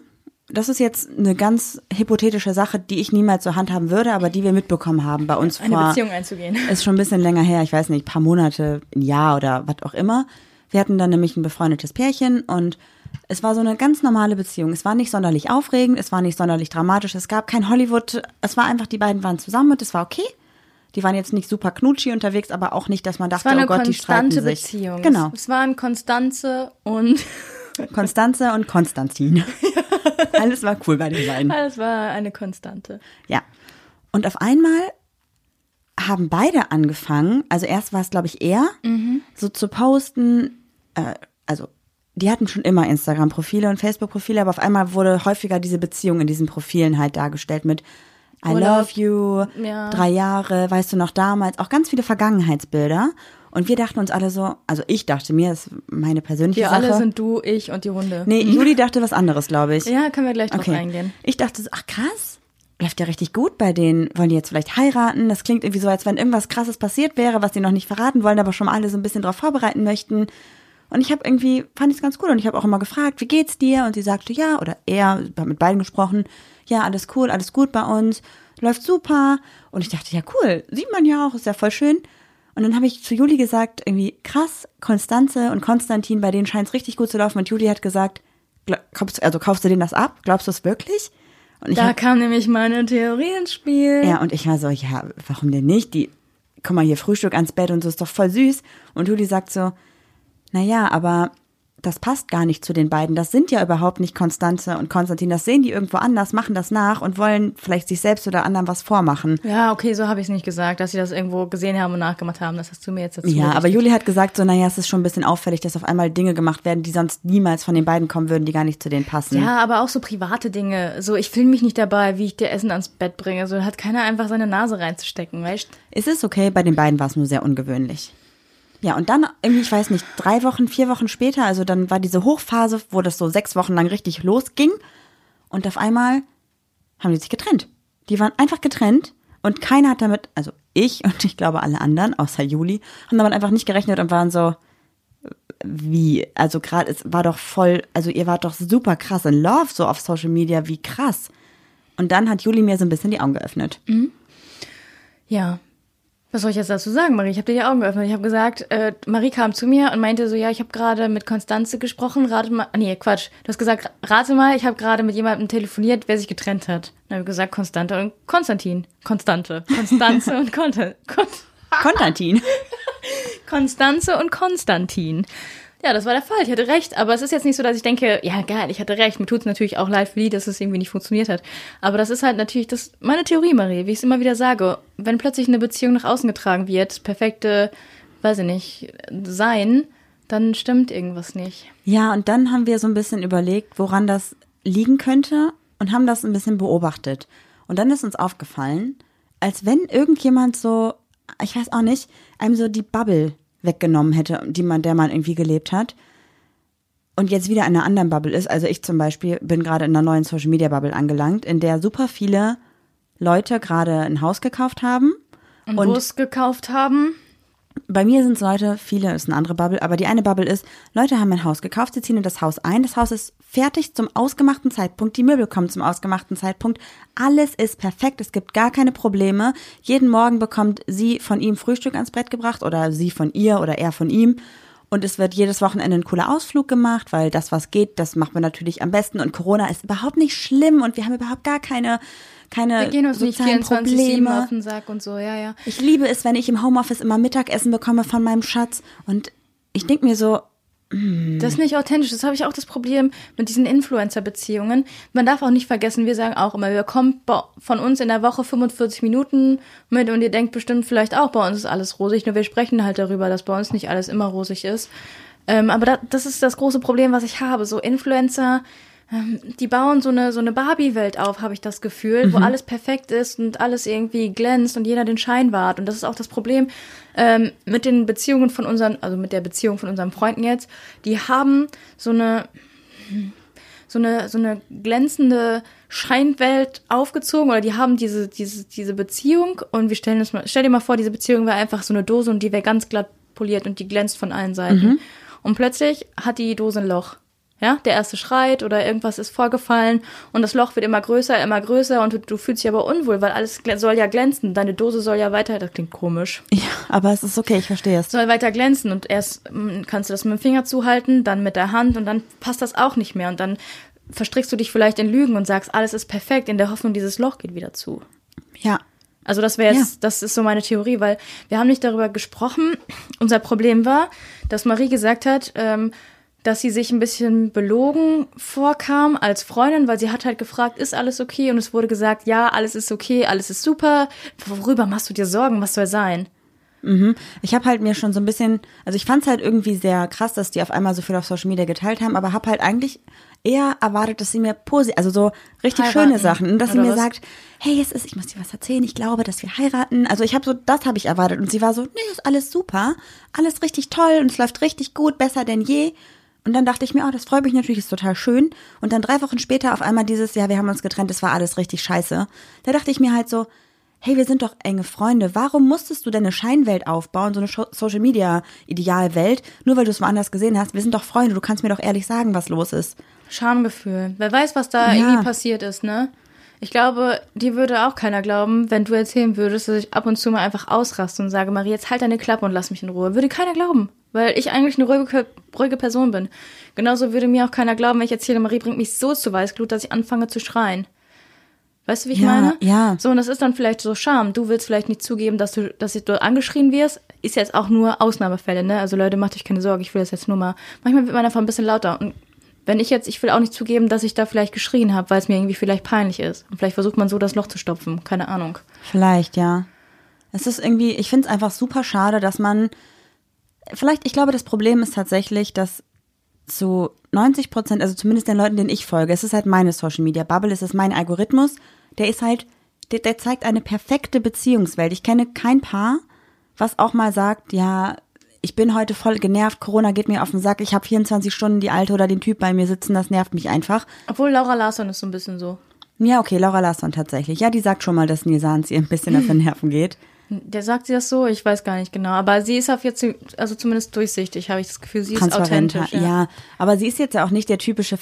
S1: Das ist jetzt eine ganz hypothetische Sache, die ich niemals so handhaben würde, aber die wir mitbekommen haben bei uns
S2: Eine
S1: vor.
S2: Beziehung einzugehen.
S1: Ist schon ein bisschen länger her, ich weiß nicht, paar Monate, ein Jahr oder was auch immer. Wir hatten dann nämlich ein befreundetes Pärchen und es war so eine ganz normale Beziehung. Es war nicht sonderlich aufregend, es war nicht sonderlich dramatisch, es gab kein Hollywood, es war einfach, die beiden waren zusammen und es war okay. Die waren jetzt nicht super knutschi unterwegs, aber auch nicht, dass man
S2: Es
S1: dachte,
S2: war eine
S1: oh Gott, die streiten
S2: konstante
S1: sich.
S2: Beziehung.
S1: Genau.
S2: Es waren Konstanze und
S1: Konstanze und Konstantin. Alles war cool bei den beiden.
S2: alles war eine Konstante.
S1: Ja. Und auf einmal haben beide angefangen, also erst war es, glaube ich, er, so zu posten, äh, also die hatten schon immer Instagram-Profile und Facebook-Profile, aber auf einmal wurde häufiger diese Beziehung in diesen Profilen halt dargestellt mit I
S2: Urlaub.
S1: love you,
S2: Ja.
S1: drei Jahre, weißt du noch damals, auch ganz viele Vergangenheitsbilder. Und wir dachten uns alle so, also ich dachte mir, das ist meine persönliche
S2: Wir
S1: Sache.
S2: alle sind du, ich und die Hunde.
S1: nee, Juli dachte was anderes, glaube ich.
S2: Ja, können wir gleich drauf
S1: Okay.
S2: eingehen.
S1: Ich dachte so, ach krass, läuft ja richtig gut bei denen. Wollen die jetzt vielleicht heiraten? Das klingt irgendwie so, als wenn irgendwas krasses passiert wäre, was die noch nicht verraten wollen, aber schon alle so ein bisschen drauf vorbereiten möchten. Und ich habe irgendwie, fand ich es ganz cool und ich habe auch immer gefragt, wie geht's dir? Und sie sagte ja, oder er, mit beiden gesprochen, ja, alles cool, alles gut bei uns, läuft super. Und ich dachte, ja cool, sieht man ja auch, ist ja voll schön. Und dann habe ich zu Juli gesagt, irgendwie krass, Konstanze und Konstantin, bei denen scheint es richtig gut zu laufen. Und Juli hat gesagt, gl- kaufst, also kaufst du denen das ab? Glaubst du es wirklich?
S2: Da
S1: hab,
S2: kam nämlich meine Theorie ins Spiel.
S1: ja, und ich war so, ja, warum denn nicht? Die, guck mal, hier Frühstück ans Bett und so ist doch voll süß. Und Juli sagt so, na ja, aber das passt gar nicht zu den beiden. Das sind ja überhaupt nicht Konstanze und Konstantin. Das sehen die irgendwo anders, machen das nach und wollen vielleicht sich selbst oder anderen was vormachen.
S2: Ja, okay, so habe ich es nicht gesagt, dass sie das irgendwo gesehen haben und nachgemacht haben. Das hast du mir jetzt dazu
S1: Ja, aber
S2: berichtet.
S1: Juli hat gesagt so, naja, es ist schon ein bisschen auffällig, dass auf einmal Dinge gemacht werden, die sonst niemals von den beiden kommen würden, die gar nicht zu denen passen.
S2: Ja, aber auch so private Dinge. So, ich filme mich nicht dabei, wie ich dir Essen ans Bett bringe. So, da hat keiner einfach seine Nase reinzustecken, weißt
S1: Es ist okay, bei den beiden war es nur sehr ungewöhnlich. Ja, und dann irgendwie, ich weiß nicht, drei Wochen, vier Wochen später, also dann war diese Hochphase, wo das so sechs Wochen lang richtig losging. Und auf einmal haben die sich getrennt. Die waren einfach getrennt und keiner hat damit, also ich und ich glaube alle anderen, außer Juli, haben damit einfach nicht gerechnet und waren so, wie, also gerade, es war doch voll, also ihr wart doch super krass in Love so auf Social Media, wie krass. Und dann hat Juli mir so ein bisschen die Augen geöffnet.
S2: Ja. Was soll ich jetzt dazu sagen, Marie? Ich habe dir die Augen geöffnet. Ich habe gesagt, äh, Marie kam zu mir und meinte so, ja, ich habe gerade mit Konstanze gesprochen. Rate mal, nee, Quatsch. Du hast gesagt, rate mal, ich habe gerade mit jemandem telefoniert, wer sich getrennt hat. Dann habe ich gesagt, Konstante und Konstantin. Konstante. Konstanze und Konte. Kon
S1: Konstantin.
S2: Konstanze und Konstantin. Ja, das war der Fall. Ich hatte recht. Aber es ist jetzt nicht so, dass ich denke, ja, geil, ich hatte recht. Mir tut's natürlich auch leid für die, dass es irgendwie nicht funktioniert hat. Aber das ist halt natürlich das, meine Theorie, Marie, wie ich es immer wieder sage. Wenn plötzlich eine Beziehung nach außen getragen wird, perfekte, weiß ich nicht, sein, dann stimmt irgendwas nicht.
S1: Ja, und dann haben wir so ein bisschen überlegt, woran das liegen könnte und haben das ein bisschen beobachtet. Und dann ist uns aufgefallen, als wenn irgendjemand so, ich weiß auch nicht, einem so die Bubble weggenommen hätte, die man, der man irgendwie gelebt hat. Und jetzt wieder in einer anderen Bubble ist. Also ich zum Beispiel bin gerade in einer neuen Social Media Bubble angelangt, in der super viele Leute gerade ein Haus gekauft haben.
S2: Und, es gekauft haben.
S1: Bei mir sind es Leute, viele ist eine andere Bubble, aber die eine Bubble ist, Leute haben ein Haus gekauft, sie ziehen in das Haus ein, das Haus ist fertig zum ausgemachten Zeitpunkt, die Möbel kommen zum ausgemachten Zeitpunkt, alles ist perfekt, es gibt gar keine Probleme. Jeden Morgen bekommt sie von ihm Frühstück ans Brett gebracht oder sie von ihr oder er von ihm. Und es wird jedes Wochenende ein cooler Ausflug gemacht, weil das, was geht, das macht man natürlich am besten. Und Corona ist überhaupt nicht schlimm und wir haben überhaupt gar keine keine
S2: Wir gehen uns nicht
S1: sozialen
S2: 24
S1: Probleme.
S2: auf den Sack und so, ja, ja.
S1: Ich liebe es, wenn ich im Homeoffice immer Mittagessen bekomme von meinem Schatz. Und ich denke mir so,
S2: Das ist nicht authentisch. Das habe ich auch das Problem mit diesen Influencer-Beziehungen. Man darf auch nicht vergessen, wir sagen auch immer, wir kommen von uns in der Woche 45 Minuten mit und ihr denkt bestimmt vielleicht auch, bei uns ist alles rosig. Nur wir sprechen halt darüber, dass bei uns nicht alles immer rosig ist. Ähm, aber da, das ist das große Problem, was ich habe. So Influencer, die bauen so eine, so eine Barbie-Welt auf, habe ich das Gefühl, wo alles perfekt ist und alles irgendwie glänzt und jeder den Schein wahrt. Und das ist auch das Problem ähm, mit den Beziehungen von unseren, also mit der Beziehung von unseren Freunden jetzt. Die haben so eine, so eine, so eine glänzende Scheinwelt aufgezogen oder die haben diese, diese, diese Beziehung und wir stellen uns mal, stell dir mal vor, diese Beziehung wäre einfach so eine Dose und die wäre ganz glatt poliert und die glänzt von allen Seiten. Und plötzlich hat die Dose ein Loch. Ja, der erste schreit oder irgendwas ist vorgefallen und das Loch wird immer größer, immer größer und du, du fühlst dich aber unwohl, weil alles soll ja glänzen. Deine Dose soll ja weiter, das klingt komisch,
S1: ja, aber es ist okay, ich verstehe es.
S2: soll weiter glänzen und erst mm, kannst du das mit dem Finger zuhalten, dann mit der Hand und dann passt das auch nicht mehr und dann verstrickst du dich vielleicht in Lügen und sagst, alles ist perfekt in der Hoffnung, dieses Loch geht wieder zu.
S1: Ja,
S2: Also das wäre jetzt,
S1: Ja.
S2: das ist so meine Theorie, weil wir haben nicht darüber gesprochen. Unser Problem war, dass Marie gesagt hat, ähm, dass sie sich ein bisschen belogen vorkam als Freundin, weil sie hat halt gefragt, ist alles okay? Und es wurde gesagt, ja, alles ist okay, alles ist super. Worüber machst du dir Sorgen? Was soll sein?
S1: ich habe halt mir schon so ein bisschen, also ich fand es halt irgendwie sehr krass, dass die auf einmal so viel auf Social Media geteilt haben, aber habe halt eigentlich eher erwartet, dass sie mir positiv, also so richtig
S2: Heiraten,
S1: schöne Sachen, dass sie
S2: oder
S1: mir
S2: was?
S1: sagt, hey, es ist, ich muss dir was erzählen, ich glaube, dass wir heiraten. Also ich habe so, das habe ich erwartet und sie war so, nee, ist alles super, alles richtig toll und es läuft richtig gut, besser denn je. Und dann dachte ich mir, oh, das freut mich natürlich, ist total schön. Und dann drei Wochen später auf einmal dieses, ja, wir haben uns getrennt, es war alles richtig scheiße. Da dachte ich mir halt so, hey, wir sind doch enge Freunde. Warum musstest du deine Scheinwelt aufbauen, so eine Social Media Idealwelt, nur weil du es woanders gesehen hast? Wir sind doch Freunde, du kannst mir doch ehrlich sagen, was los ist.
S2: Schamgefühl. Wer weiß, was da
S1: Ja.
S2: irgendwie passiert ist, ne? Ich glaube, dir würde auch keiner glauben, wenn du erzählen würdest, dass ich ab und zu mal einfach ausraste und sage, Marie, jetzt halt deine Klappe und lass mich in Ruhe. Würde keiner glauben, weil ich eigentlich eine ruhige, ruhige Person bin. Genauso würde mir auch keiner glauben, wenn ich erzähle, Marie bringt mich so zu Weißglut, dass ich anfange zu schreien. Weißt du, wie ich
S1: Ja,
S2: meine?
S1: ja.
S2: So, und das ist dann vielleicht so Scham. Du willst vielleicht nicht zugeben, dass du, dass du angeschrien wirst. Ist jetzt auch nur Ausnahmefälle, ne? Also Leute, macht euch keine Sorge. Ich will das jetzt nur mal. Manchmal wird man einfach ein bisschen lauter. Und wenn ich jetzt, ich will auch nicht zugeben, dass ich da vielleicht geschrien habe, weil es mir irgendwie vielleicht peinlich ist. Und vielleicht versucht man so das Loch zu stopfen. Keine Ahnung.
S1: Vielleicht, ja. Es ist irgendwie, ich finde es einfach super schade, dass man, vielleicht, ich glaube, das Problem ist tatsächlich, dass zu 90 Prozent, also zumindest den Leuten, denen ich folge, es ist halt meine Social Media Bubble, es ist mein Algorithmus, der ist halt, der, der zeigt eine perfekte Beziehungswelt. Ich kenne kein Paar, was auch mal sagt, ja, ich bin heute voll genervt, Corona geht mir auf den Sack, ich habe 24 Stunden die Alte oder den Typ bei mir sitzen, das nervt mich einfach.
S2: Obwohl Laura Larsson ist so ein bisschen so.
S1: Ja, okay, Laura Larsson tatsächlich. Ja, die sagt schon mal, dass Nils Hans ihr ein bisschen auf den Nerven geht.
S2: Der sagt sie das so, ich weiß gar nicht genau. Aber sie ist auf jetzt, also zumindest durchsichtig, habe ich das Gefühl, sie ist
S1: transparenter.
S2: authentisch.
S1: Ja. aber sie ist jetzt ja auch nicht der typische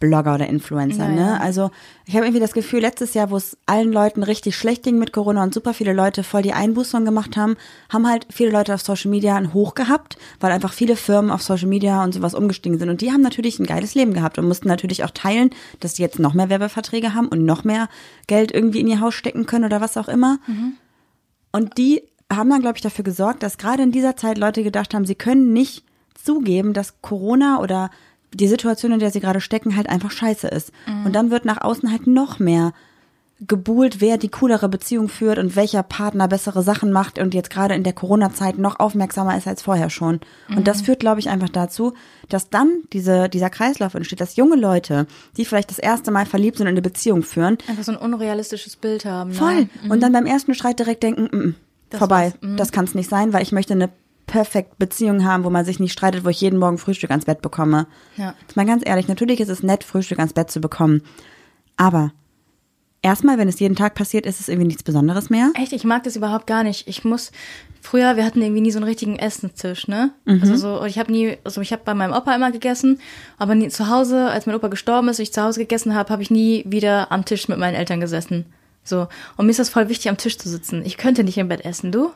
S1: Family-Blogger oder Influencer,
S2: Ja,
S1: ne?
S2: ja.
S1: Also ich habe irgendwie das Gefühl, letztes Jahr, wo es allen Leuten richtig schlecht ging mit Corona und super viele Leute voll die Einbußung gemacht haben, haben halt viele Leute auf Social Media ein Hoch gehabt, weil einfach viele Firmen auf Social Media und sowas umgestiegen sind. Und die haben natürlich ein geiles Leben gehabt und mussten natürlich auch teilen, dass sie jetzt noch mehr Werbeverträge haben und noch mehr Geld irgendwie in ihr Haus stecken können oder was auch immer. Und die haben dann, glaube ich, dafür gesorgt, dass gerade in dieser Zeit Leute gedacht haben, sie können nicht zugeben, dass Corona oder die Situation, in der sie gerade stecken, halt einfach scheiße ist. Und dann wird nach außen halt noch mehr gebuhlt, wer die coolere Beziehung führt und welcher Partner bessere Sachen macht und jetzt gerade in der Corona-Zeit noch aufmerksamer ist als vorher schon. Und das führt, glaube ich, einfach dazu, dass dann diese, dieser Kreislauf entsteht, dass junge Leute, die vielleicht das erste Mal verliebt sind und eine Beziehung führen,
S2: Einfach so ein unrealistisches Bild haben.
S1: voll,
S2: Ja.
S1: und dann beim ersten Streit direkt denken, mm, mm,
S2: Das
S1: vorbei,
S2: mm.
S1: das kann es nicht sein, weil ich möchte eine perfekt Beziehung haben, wo man sich nicht streitet, wo ich jeden Morgen Frühstück ans Bett bekomme.
S2: Ja.
S1: Jetzt mal ganz ehrlich, natürlich ist es nett, Frühstück ans Bett zu bekommen. Aber erstmal, wenn es jeden Tag passiert, ist es irgendwie nichts Besonderes mehr.
S2: Echt, ich mag das überhaupt gar nicht. Ich muss früher, wir hatten irgendwie nie so einen richtigen Essenstisch, ne? Also so, ich habe nie, also ich habe bei meinem Opa immer gegessen, aber nie zu Hause, als mein Opa gestorben ist und ich zu Hause gegessen habe, habe ich nie wieder am Tisch mit meinen Eltern gesessen. So. Und mir ist das voll wichtig, am Tisch zu sitzen. Ich könnte nicht im Bett essen, du?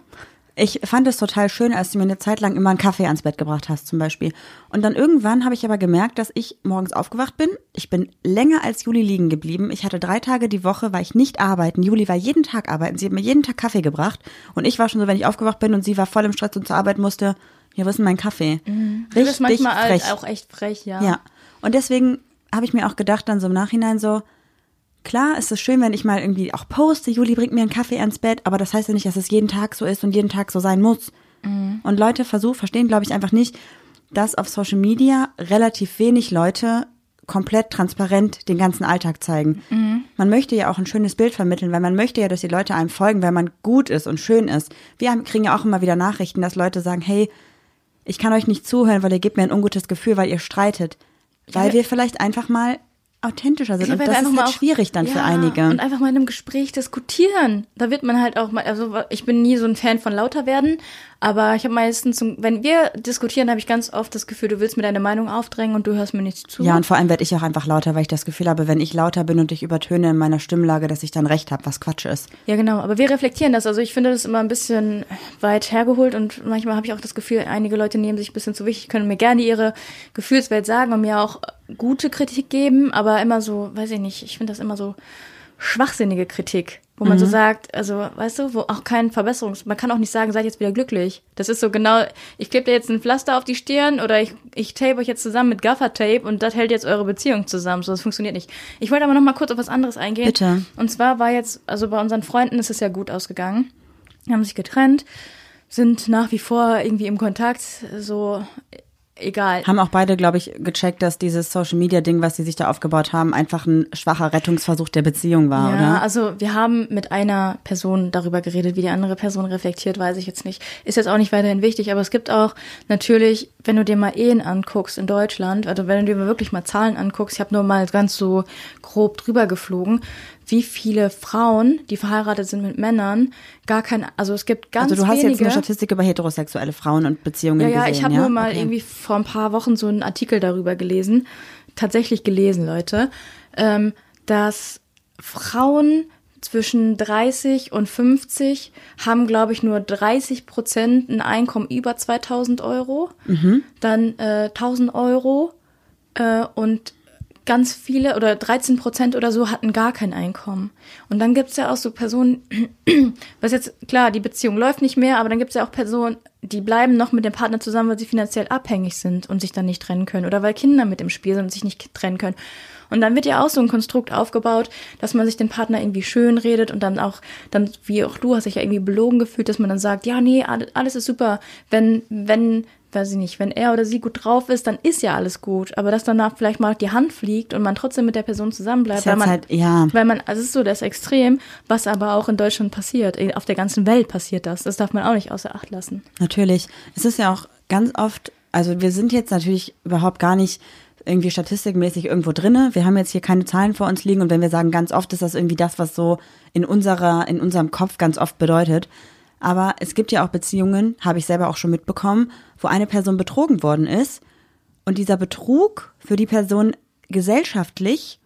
S1: Ich fand es total schön, als du mir eine Zeit lang immer einen Kaffee ans Bett gebracht hast, zum Beispiel. Und dann irgendwann habe ich aber gemerkt, dass ich morgens aufgewacht bin. Ich bin länger als Juli liegen geblieben. Ich hatte drei Tage die Woche, war ich nicht arbeiten. Juli war jeden Tag arbeiten. Sie hat mir jeden Tag Kaffee gebracht. Und ich war schon so, wenn ich aufgewacht bin und sie war voll im Stress und zur Arbeit musste, ja, wo ist denn mein Kaffee?
S2: Das ist
S1: Richtig
S2: manchmal
S1: frech.
S2: auch echt frech, ja.
S1: Ja. Und deswegen habe ich mir auch gedacht, dann so im Nachhinein so, klar ist es schön, wenn ich mal irgendwie auch poste, Juli bringt mir einen Kaffee ans Bett, aber das heißt ja nicht, dass es jeden Tag so ist und jeden Tag so sein muss. Und Leute versuchen, verstehen, glaube ich, einfach nicht, dass auf Social Media relativ wenig Leute komplett transparent den ganzen Alltag zeigen. Man möchte ja auch ein schönes Bild vermitteln, weil man möchte ja, dass die Leute einem folgen, weil man gut ist und schön ist. Wir kriegen ja auch immer wieder Nachrichten, dass Leute sagen, hey, ich kann euch nicht zuhören, weil ihr gebt mir ein ungutes Gefühl, weil ihr streitet. Weil wir vielleicht einfach mal authentischer sind.
S2: Ja,
S1: Und das ist
S2: einfach
S1: halt schwierig dann für
S2: ja,
S1: einige.
S2: Und einfach mal in einem Gespräch diskutieren. Da wird man halt auch mal, also ich bin nie so ein Fan von lauter werden, aber ich habe meistens, wenn wir diskutieren, habe ich ganz oft das Gefühl, du willst mir deine Meinung aufdrängen und du hörst mir nicht zu.
S1: Ja, und vor allem werde ich auch einfach lauter, weil ich das Gefühl habe, wenn ich lauter bin und dich übertöne in meiner Stimmlage, dass ich dann recht habe, was Quatsch ist.
S2: Ja, genau. Aber wir reflektieren das. Also ich finde das immer ein bisschen weit hergeholt und manchmal habe ich auch das Gefühl, einige Leute nehmen sich ein bisschen zu wichtig, können mir gerne ihre Gefühlswelt sagen und mir auch gute Kritik geben, aber immer so, weiß ich nicht, ich finde das immer so schwachsinnige Kritik, wo man so sagt, also weißt du, wo auch kein Verbesserungs, man kann auch nicht sagen, seid jetzt wieder glücklich. Das ist so genau, ich klebe dir jetzt ein Pflaster auf die Stirn oder ich, ich tape euch jetzt zusammen mit Gaffer-Tape und das hält jetzt eure Beziehung zusammen. So, das funktioniert nicht. Ich wollte aber noch mal kurz auf was anderes eingehen.
S1: Bitte.
S2: Und zwar war jetzt, also bei unseren Freunden ist es ja gut ausgegangen. Die haben sich getrennt, sind nach wie vor irgendwie im Kontakt, so egal.
S1: Haben auch beide, glaube ich, gecheckt, dass dieses Social Media Ding, was sie sich da aufgebaut haben, einfach ein schwacher Rettungsversuch der Beziehung war,
S2: Ja,
S1: oder?
S2: also wir haben mit einer Person darüber geredet, wie die andere Person reflektiert, weiß ich jetzt nicht. Ist jetzt auch nicht weiterhin wichtig, aber es gibt auch natürlich, wenn du dir mal Ehen anguckst in Deutschland, also wenn du dir wirklich mal Zahlen anguckst, ich habe nur mal ganz so grob drüber geflogen, wie viele Frauen, die verheiratet sind mit Männern, gar kein, also es gibt ganz
S1: Also du hast
S2: wenige.
S1: jetzt eine Statistik über heterosexuelle Frauen und Beziehungen
S2: Ja, ja,
S1: gesehen,
S2: ich habe
S1: ja?
S2: nur mal
S1: Okay.
S2: irgendwie vor ein paar Wochen so einen Artikel darüber gelesen, tatsächlich gelesen, Leute, ähm, dass Frauen zwischen 30 und 50 haben, glaube ich, nur 30 Prozent ein Einkommen über 2000 Euro,
S1: Mhm.
S2: dann äh, 1000 Euro äh, und ganz viele oder 13 Prozent oder so hatten gar kein Einkommen. Und dann gibt's ja auch so Personen, was jetzt, klar, die Beziehung läuft nicht mehr, aber dann gibt's ja auch Personen, die bleiben noch mit dem Partner zusammen, weil sie finanziell abhängig sind und sich dann nicht trennen können oder weil Kinder mit im Spiel sind und sich nicht trennen können. Und dann wird ja auch so ein Konstrukt aufgebaut, dass man sich den Partner irgendwie schön redet und dann auch, dann, wie auch du hast dich ja irgendwie belogen gefühlt, dass man dann sagt, ja, nee, alles, ist super. Wenn, wenn, weiß ich nicht, wenn er oder sie gut drauf ist, dann ist ja alles gut. Aber dass danach vielleicht mal die Hand fliegt und man trotzdem mit der Person zusammenbleibt,
S1: Ist
S2: weil man,
S1: halt, ja.
S2: weil man, also es ist so das Extrem, was aber auch in Deutschland passiert. Auf der ganzen Welt passiert das. Das darf man auch nicht außer Acht lassen.
S1: Natürlich. Es ist ja auch ganz oft, also wir sind jetzt natürlich überhaupt gar nicht irgendwie statistikmäßig irgendwo drinne. Wir haben jetzt hier keine Zahlen vor uns liegen und wenn wir sagen ganz oft, ist das irgendwie das, was so in unserer, in unserem Kopf ganz oft bedeutet. Aber es gibt ja auch Beziehungen, habe ich selber auch schon mitbekommen, wo eine Person betrogen worden ist und dieser Betrug für die Person gesellschaftlich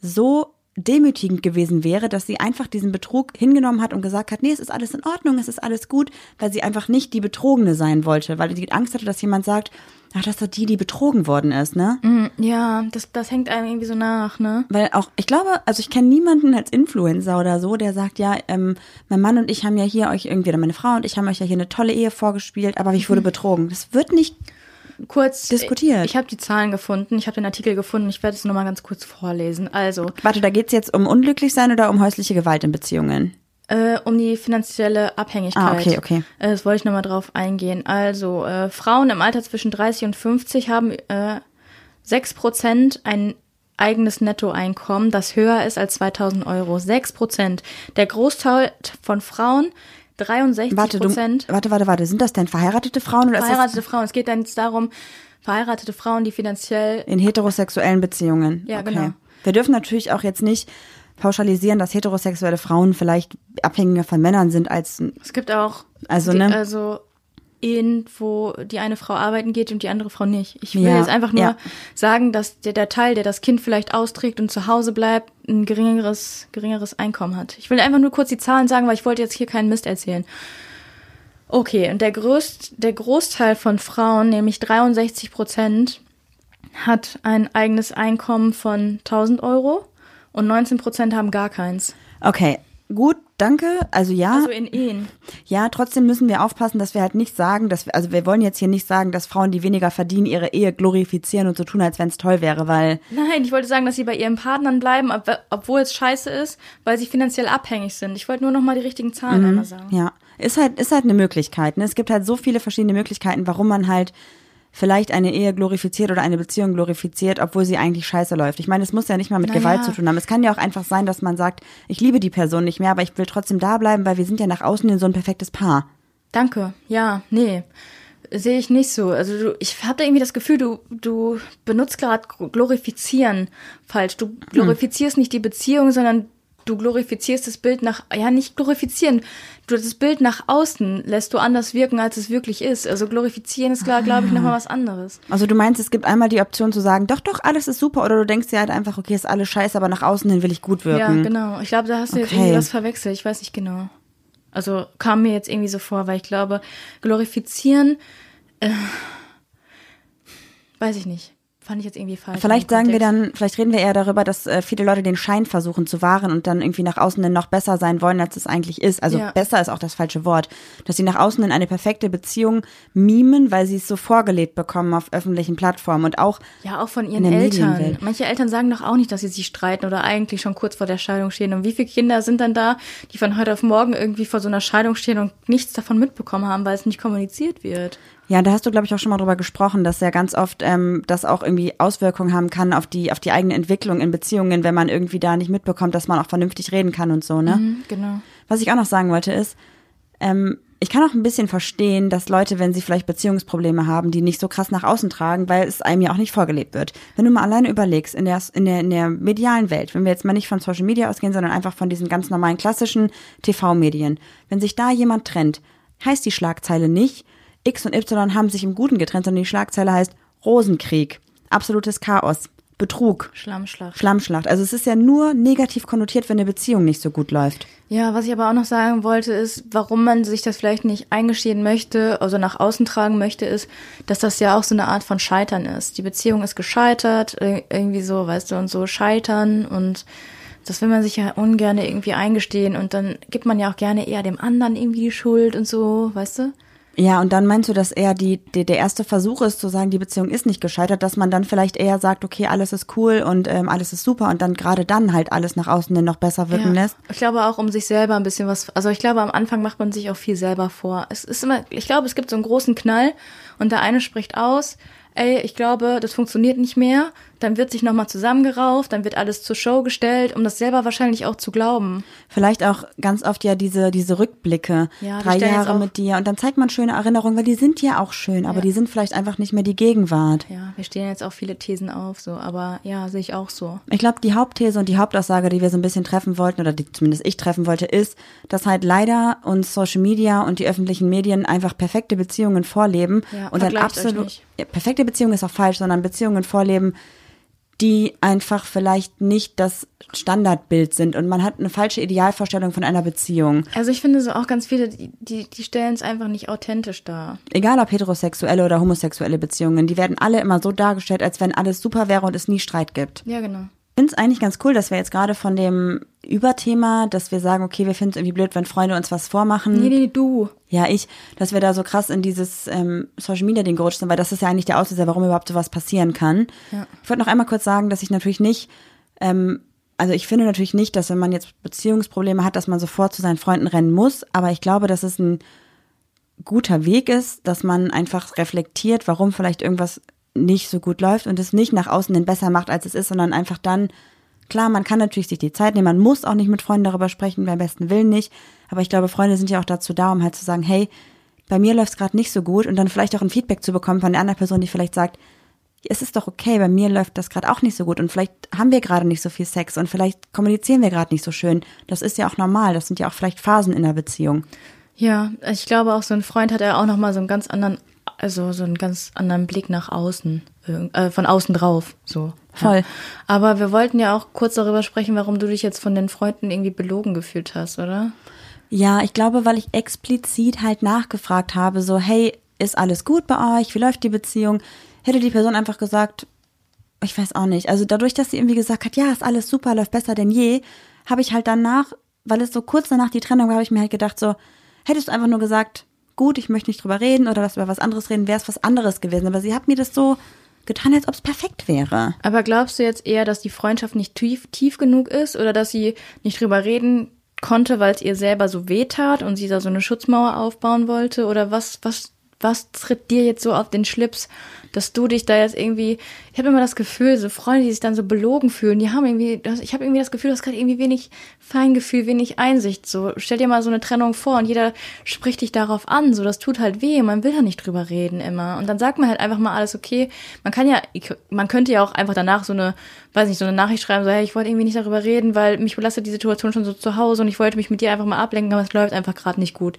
S1: so demütigend gewesen wäre, dass sie einfach diesen Betrug hingenommen hat und gesagt hat, nee, es ist alles in Ordnung, es ist alles gut, weil sie einfach nicht die Betrogene sein wollte, weil sie Angst hatte, dass jemand sagt, ach, das ist doch die, die betrogen worden ist, ne?
S2: Ja, das, das hängt einem irgendwie so nach, ne?
S1: Weil auch, ich glaube, also ich kenne niemanden als Influencer oder so, der sagt, ja, ähm, mein Mann und ich haben ja hier euch irgendwie, oder meine Frau und ich haben euch ja hier eine tolle Ehe vorgespielt, aber ich wurde betrogen. Das wird nicht
S2: kurz
S1: diskutiert.
S2: Ich habe die Zahlen gefunden, ich habe den Artikel gefunden, ich werde es nochmal ganz kurz vorlesen. Also,
S1: Warte, da geht's jetzt um unglücklich sein oder um häusliche Gewalt in Beziehungen?
S2: äh, um die finanzielle Abhängigkeit.
S1: Ah, okay, okay.
S2: Äh, das wollte ich nochmal drauf eingehen. Also, äh, Frauen im Alter zwischen 30 und 50 haben äh, 6% ein eigenes Nettoeinkommen, das höher ist als 2000 Euro. 6%. Der Großteil von Frauen, 63
S1: Warte, du,
S2: Prozent.
S1: warte, warte, warte. Sind das denn verheiratete Frauen oder
S2: Verheiratete Frauen. Es geht dann jetzt darum, verheiratete Frauen, die finanziell
S1: in heterosexuellen Beziehungen?
S2: Ja,
S1: okay.
S2: genau.
S1: Wir dürfen natürlich auch jetzt nicht pauschalisieren, dass heterosexuelle Frauen vielleicht abhängiger von Männern sind als
S2: Es gibt auch
S1: Also,
S2: die,
S1: ne?
S2: also Ehen, wo die eine Frau arbeiten geht und die andere Frau nicht. Ich will
S1: Ja,
S2: jetzt einfach nur
S1: ja.
S2: sagen, dass der, der Teil, der das Kind vielleicht austrägt und zu Hause bleibt, ein geringeres, geringeres Einkommen hat. Ich will einfach nur kurz die Zahlen sagen, weil ich wollte jetzt hier keinen Mist erzählen. Okay, und der, größt, der Großteil von Frauen, nämlich 63 Prozent, hat ein eigenes Einkommen von 1000 Euro und 19 Prozent haben gar keins.
S1: Okay, gut, danke. Also ja,
S2: Also in Ehen.
S1: ja, trotzdem müssen wir aufpassen, dass wir halt nicht sagen, dass wir, also wir wollen jetzt hier nicht sagen, dass Frauen, die weniger verdienen, ihre Ehe glorifizieren und so tun, als wenn es toll wäre, weil
S2: Nein, ich wollte sagen, dass sie bei ihren Partnern bleiben, ob, obwohl es scheiße ist, weil sie finanziell abhängig sind. Ich wollte nur noch mal die richtigen Zahlen einmal sagen.
S1: Ja, ist halt, ist halt eine Möglichkeit. Ne? Es gibt halt so viele verschiedene Möglichkeiten, warum man halt vielleicht eine Ehe glorifiziert oder eine Beziehung glorifiziert, obwohl sie eigentlich scheiße läuft. Ich meine, es muss ja nicht mal mit
S2: Naja.
S1: Gewalt zu tun haben. Es kann ja auch einfach sein, dass man sagt, ich liebe die Person nicht mehr, aber ich will trotzdem da bleiben, weil wir sind ja nach außen in so ein perfektes Paar.
S2: Danke. Ja, nee. Sehe ich nicht so. Also du, ich habe irgendwie das Gefühl, du, du benutzt gerade glorifizieren falsch. Du glorifizierst nicht die Beziehung, sondern du glorifizierst das Bild nach, ja, nicht glorifizieren. Du, das Bild nach außen lässt du anders wirken, als es wirklich ist. Also glorifizieren ist, glaube glaub ich, nochmal was anderes.
S1: Also du meinst, es gibt einmal die Option zu sagen, doch, doch, alles ist super, oder du denkst dir halt einfach, okay, ist alles scheiße, aber nach außen hin will ich gut
S2: Ja,
S1: wirken.
S2: genau. Ich glaube, da hast du jetzt
S1: Okay.
S2: irgendwie was verwechselt. Ich weiß nicht genau. Also kam mir jetzt irgendwie so vor, weil ich glaube, glorifizieren, äh, weiß ich nicht. Fand ich jetzt irgendwie falsch.
S1: Vielleicht sagen wir dann, vielleicht reden wir eher darüber, dass äh, viele Leute den Schein versuchen zu wahren und dann irgendwie nach außen hin noch besser sein wollen, als es eigentlich ist. Also
S2: Ja.
S1: besser ist auch das falsche Wort. Dass sie nach außen hin eine perfekte Beziehung mimen, weil sie es so vorgelebt bekommen auf öffentlichen Plattformen und auch
S2: Ja, auch von ihren
S1: in
S2: Eltern. Manche Eltern sagen doch auch nicht, dass sie sich streiten oder eigentlich schon kurz vor der Scheidung stehen. Und wie viele Kinder sind dann da, die von heute auf morgen irgendwie vor so einer Scheidung stehen und nichts davon mitbekommen haben, weil es nicht kommuniziert wird?
S1: Ja, da hast du, glaube ich, auch schon mal drüber gesprochen, dass ja ganz oft ähm, das auch irgendwie Auswirkungen haben kann auf die, auf die eigene Entwicklung in Beziehungen, wenn man irgendwie da nicht mitbekommt, dass man auch vernünftig reden kann und so, ne?
S2: Mhm, genau.
S1: Was ich auch noch sagen wollte ist, ähm, ich kann auch ein bisschen verstehen, dass Leute, wenn sie vielleicht Beziehungsprobleme haben, die nicht so krass nach außen tragen, weil es einem ja auch nicht vorgelebt wird. Wenn du mal alleine überlegst, in der, in der, in der medialen Welt, wenn wir jetzt mal nicht von Social Media ausgehen, sondern einfach von diesen ganz normalen klassischen TV-Medien, wenn sich da jemand trennt, heißt die Schlagzeile nicht, X und Y haben sich im Guten getrennt, sondern die Schlagzeile heißt Rosenkrieg, absolutes Chaos, Betrug,
S2: Schlammschlacht.
S1: Schlammschlacht. Also es ist ja nur negativ konnotiert, wenn eine Beziehung nicht so gut läuft.
S2: Ja, was ich aber auch noch sagen wollte, ist, warum man sich das vielleicht nicht eingestehen möchte, also nach außen tragen möchte, ist, dass das ja auch so eine Art von Scheitern ist. Die Beziehung ist gescheitert, ir- irgendwie so, weißt du, und so scheitern und das will man sich ja ungern irgendwie eingestehen und dann gibt man ja auch gerne eher dem anderen irgendwie die Schuld und so, weißt du?
S1: Ja, und dann meinst du, dass eher die, die, der erste Versuch ist, zu sagen, die Beziehung ist nicht gescheitert, dass man dann vielleicht eher sagt, okay, alles ist cool und ähm, alles ist super und dann gerade dann halt alles nach außen hin noch besser wirken
S2: Ja.
S1: lässt?
S2: Ich glaube auch, um sich selber ein bisschen was, also ich glaube, am Anfang macht man sich auch viel selber vor. Es ist immer, ich glaube, es gibt so einen großen Knall und der eine spricht aus, ey, ich glaube, das funktioniert nicht mehr. Dann wird sich nochmal zusammengerauft, dann wird alles zur Show gestellt, um das selber wahrscheinlich auch zu glauben.
S1: Vielleicht auch ganz oft ja diese, diese Rückblicke,
S2: Ja,
S1: drei Jahre mit dir und dann zeigt man schöne Erinnerungen, weil die sind ja auch schön, aber
S2: Ja.
S1: die sind vielleicht einfach nicht mehr die Gegenwart.
S2: Ja, wir stehen jetzt auch viele Thesen auf, so, aber ja, sehe ich auch so.
S1: Ich glaube, die Hauptthese und die Hauptaussage, die wir so ein bisschen treffen wollten, oder die zumindest ich treffen wollte, ist, dass halt leider uns Social Media und die öffentlichen Medien einfach perfekte Beziehungen vorleben
S2: Ja,
S1: und dann absolut ja, perfekte Beziehung ist auch falsch, sondern Beziehungen vorleben, die einfach vielleicht nicht das Standardbild sind und man hat eine falsche Idealvorstellung von einer Beziehung.
S2: Also ich finde so auch ganz viele, die, die, die stellen es einfach nicht authentisch dar.
S1: Egal ob heterosexuelle oder homosexuelle Beziehungen, die werden alle immer so dargestellt, als wenn alles super wäre und es nie Streit gibt.
S2: Ja, genau.
S1: Finde es eigentlich ganz cool, dass wir jetzt gerade von dem Überthema, dass wir sagen, okay, wir finden es irgendwie blöd, wenn Freunde uns was vormachen.
S2: Nee, nee, du.
S1: Ja, ich, dass wir da so krass in dieses ähm, Social Media Ding gerutscht sind, weil das ist ja eigentlich der Auslöser, warum überhaupt sowas passieren kann.
S2: Ja.
S1: Ich wollte noch einmal kurz sagen, dass ich natürlich nicht, ähm, also ich finde natürlich nicht, dass wenn man jetzt Beziehungsprobleme hat, dass man sofort zu seinen Freunden rennen muss, aber ich glaube, dass es ein guter Weg ist, dass man einfach reflektiert, warum vielleicht irgendwas nicht so gut läuft und es nicht nach außen hin besser macht, als es ist, sondern einfach dann, klar, man kann natürlich sich die Zeit nehmen, man muss auch nicht mit Freunden darüber sprechen, beim besten Willen nicht, aber ich glaube, Freunde sind ja auch dazu da, um halt zu sagen, hey, bei mir läuft es gerade nicht so gut und dann vielleicht auch ein Feedback zu bekommen von der anderen Person, die vielleicht sagt, es ist doch okay, bei mir läuft das gerade auch nicht so gut und vielleicht haben wir gerade nicht so viel Sex und vielleicht kommunizieren wir gerade nicht so schön. Das ist ja auch normal, das sind ja auch vielleicht Phasen in der Beziehung.
S2: Ja, ich glaube auch so ein Freund hat ja auch noch mal so einen ganz anderen, also so einen ganz anderen Blick nach außen, äh, von außen drauf, so.
S1: Voll.
S2: Ja. Aber wir wollten ja auch kurz darüber sprechen, warum du dich jetzt von den Freunden irgendwie belogen gefühlt hast, oder?
S1: Ja, ich glaube, weil ich explizit halt nachgefragt habe, so, hey, ist alles gut bei euch? Wie läuft die Beziehung? Hätte die Person einfach gesagt, ich weiß auch nicht. Also dadurch, dass sie irgendwie gesagt hat, ja, ist alles super, läuft besser denn je, habe ich halt danach, weil es so kurz danach die Trennung war, habe ich mir halt gedacht, so, hättest du einfach nur gesagt, gut, ich möchte nicht drüber reden oder wir über was anderes reden, wäre es was anderes gewesen. Aber sie hat mir das so getan, als ob es perfekt wäre.
S2: Aber glaubst du jetzt eher, dass die Freundschaft nicht tief, tief genug ist oder dass sie nicht drüber reden konnte, weil es ihr selber so weh tat und sie da so eine Schutzmauer aufbauen wollte? Oder was, was, was tritt dir jetzt so auf den Schlips, dass du dich da jetzt irgendwie, ich habe immer das Gefühl, so Freunde, die sich dann so belogen fühlen, die haben irgendwie, ich habe irgendwie das Gefühl, du hast gerade irgendwie wenig Feingefühl, wenig Einsicht. So, stell dir mal so eine Trennung vor und jeder spricht dich darauf an, so, das tut halt weh, man will da nicht drüber reden immer. Und dann sagt man halt einfach mal alles okay. Man kann ja, man könnte ja auch einfach danach so eine, weiß nicht, so eine Nachricht schreiben, so, hey, ich wollte irgendwie nicht darüber reden, weil mich belastet die Situation schon so zu Hause und ich wollte mich mit dir einfach mal ablenken, aber es läuft einfach gerade nicht gut.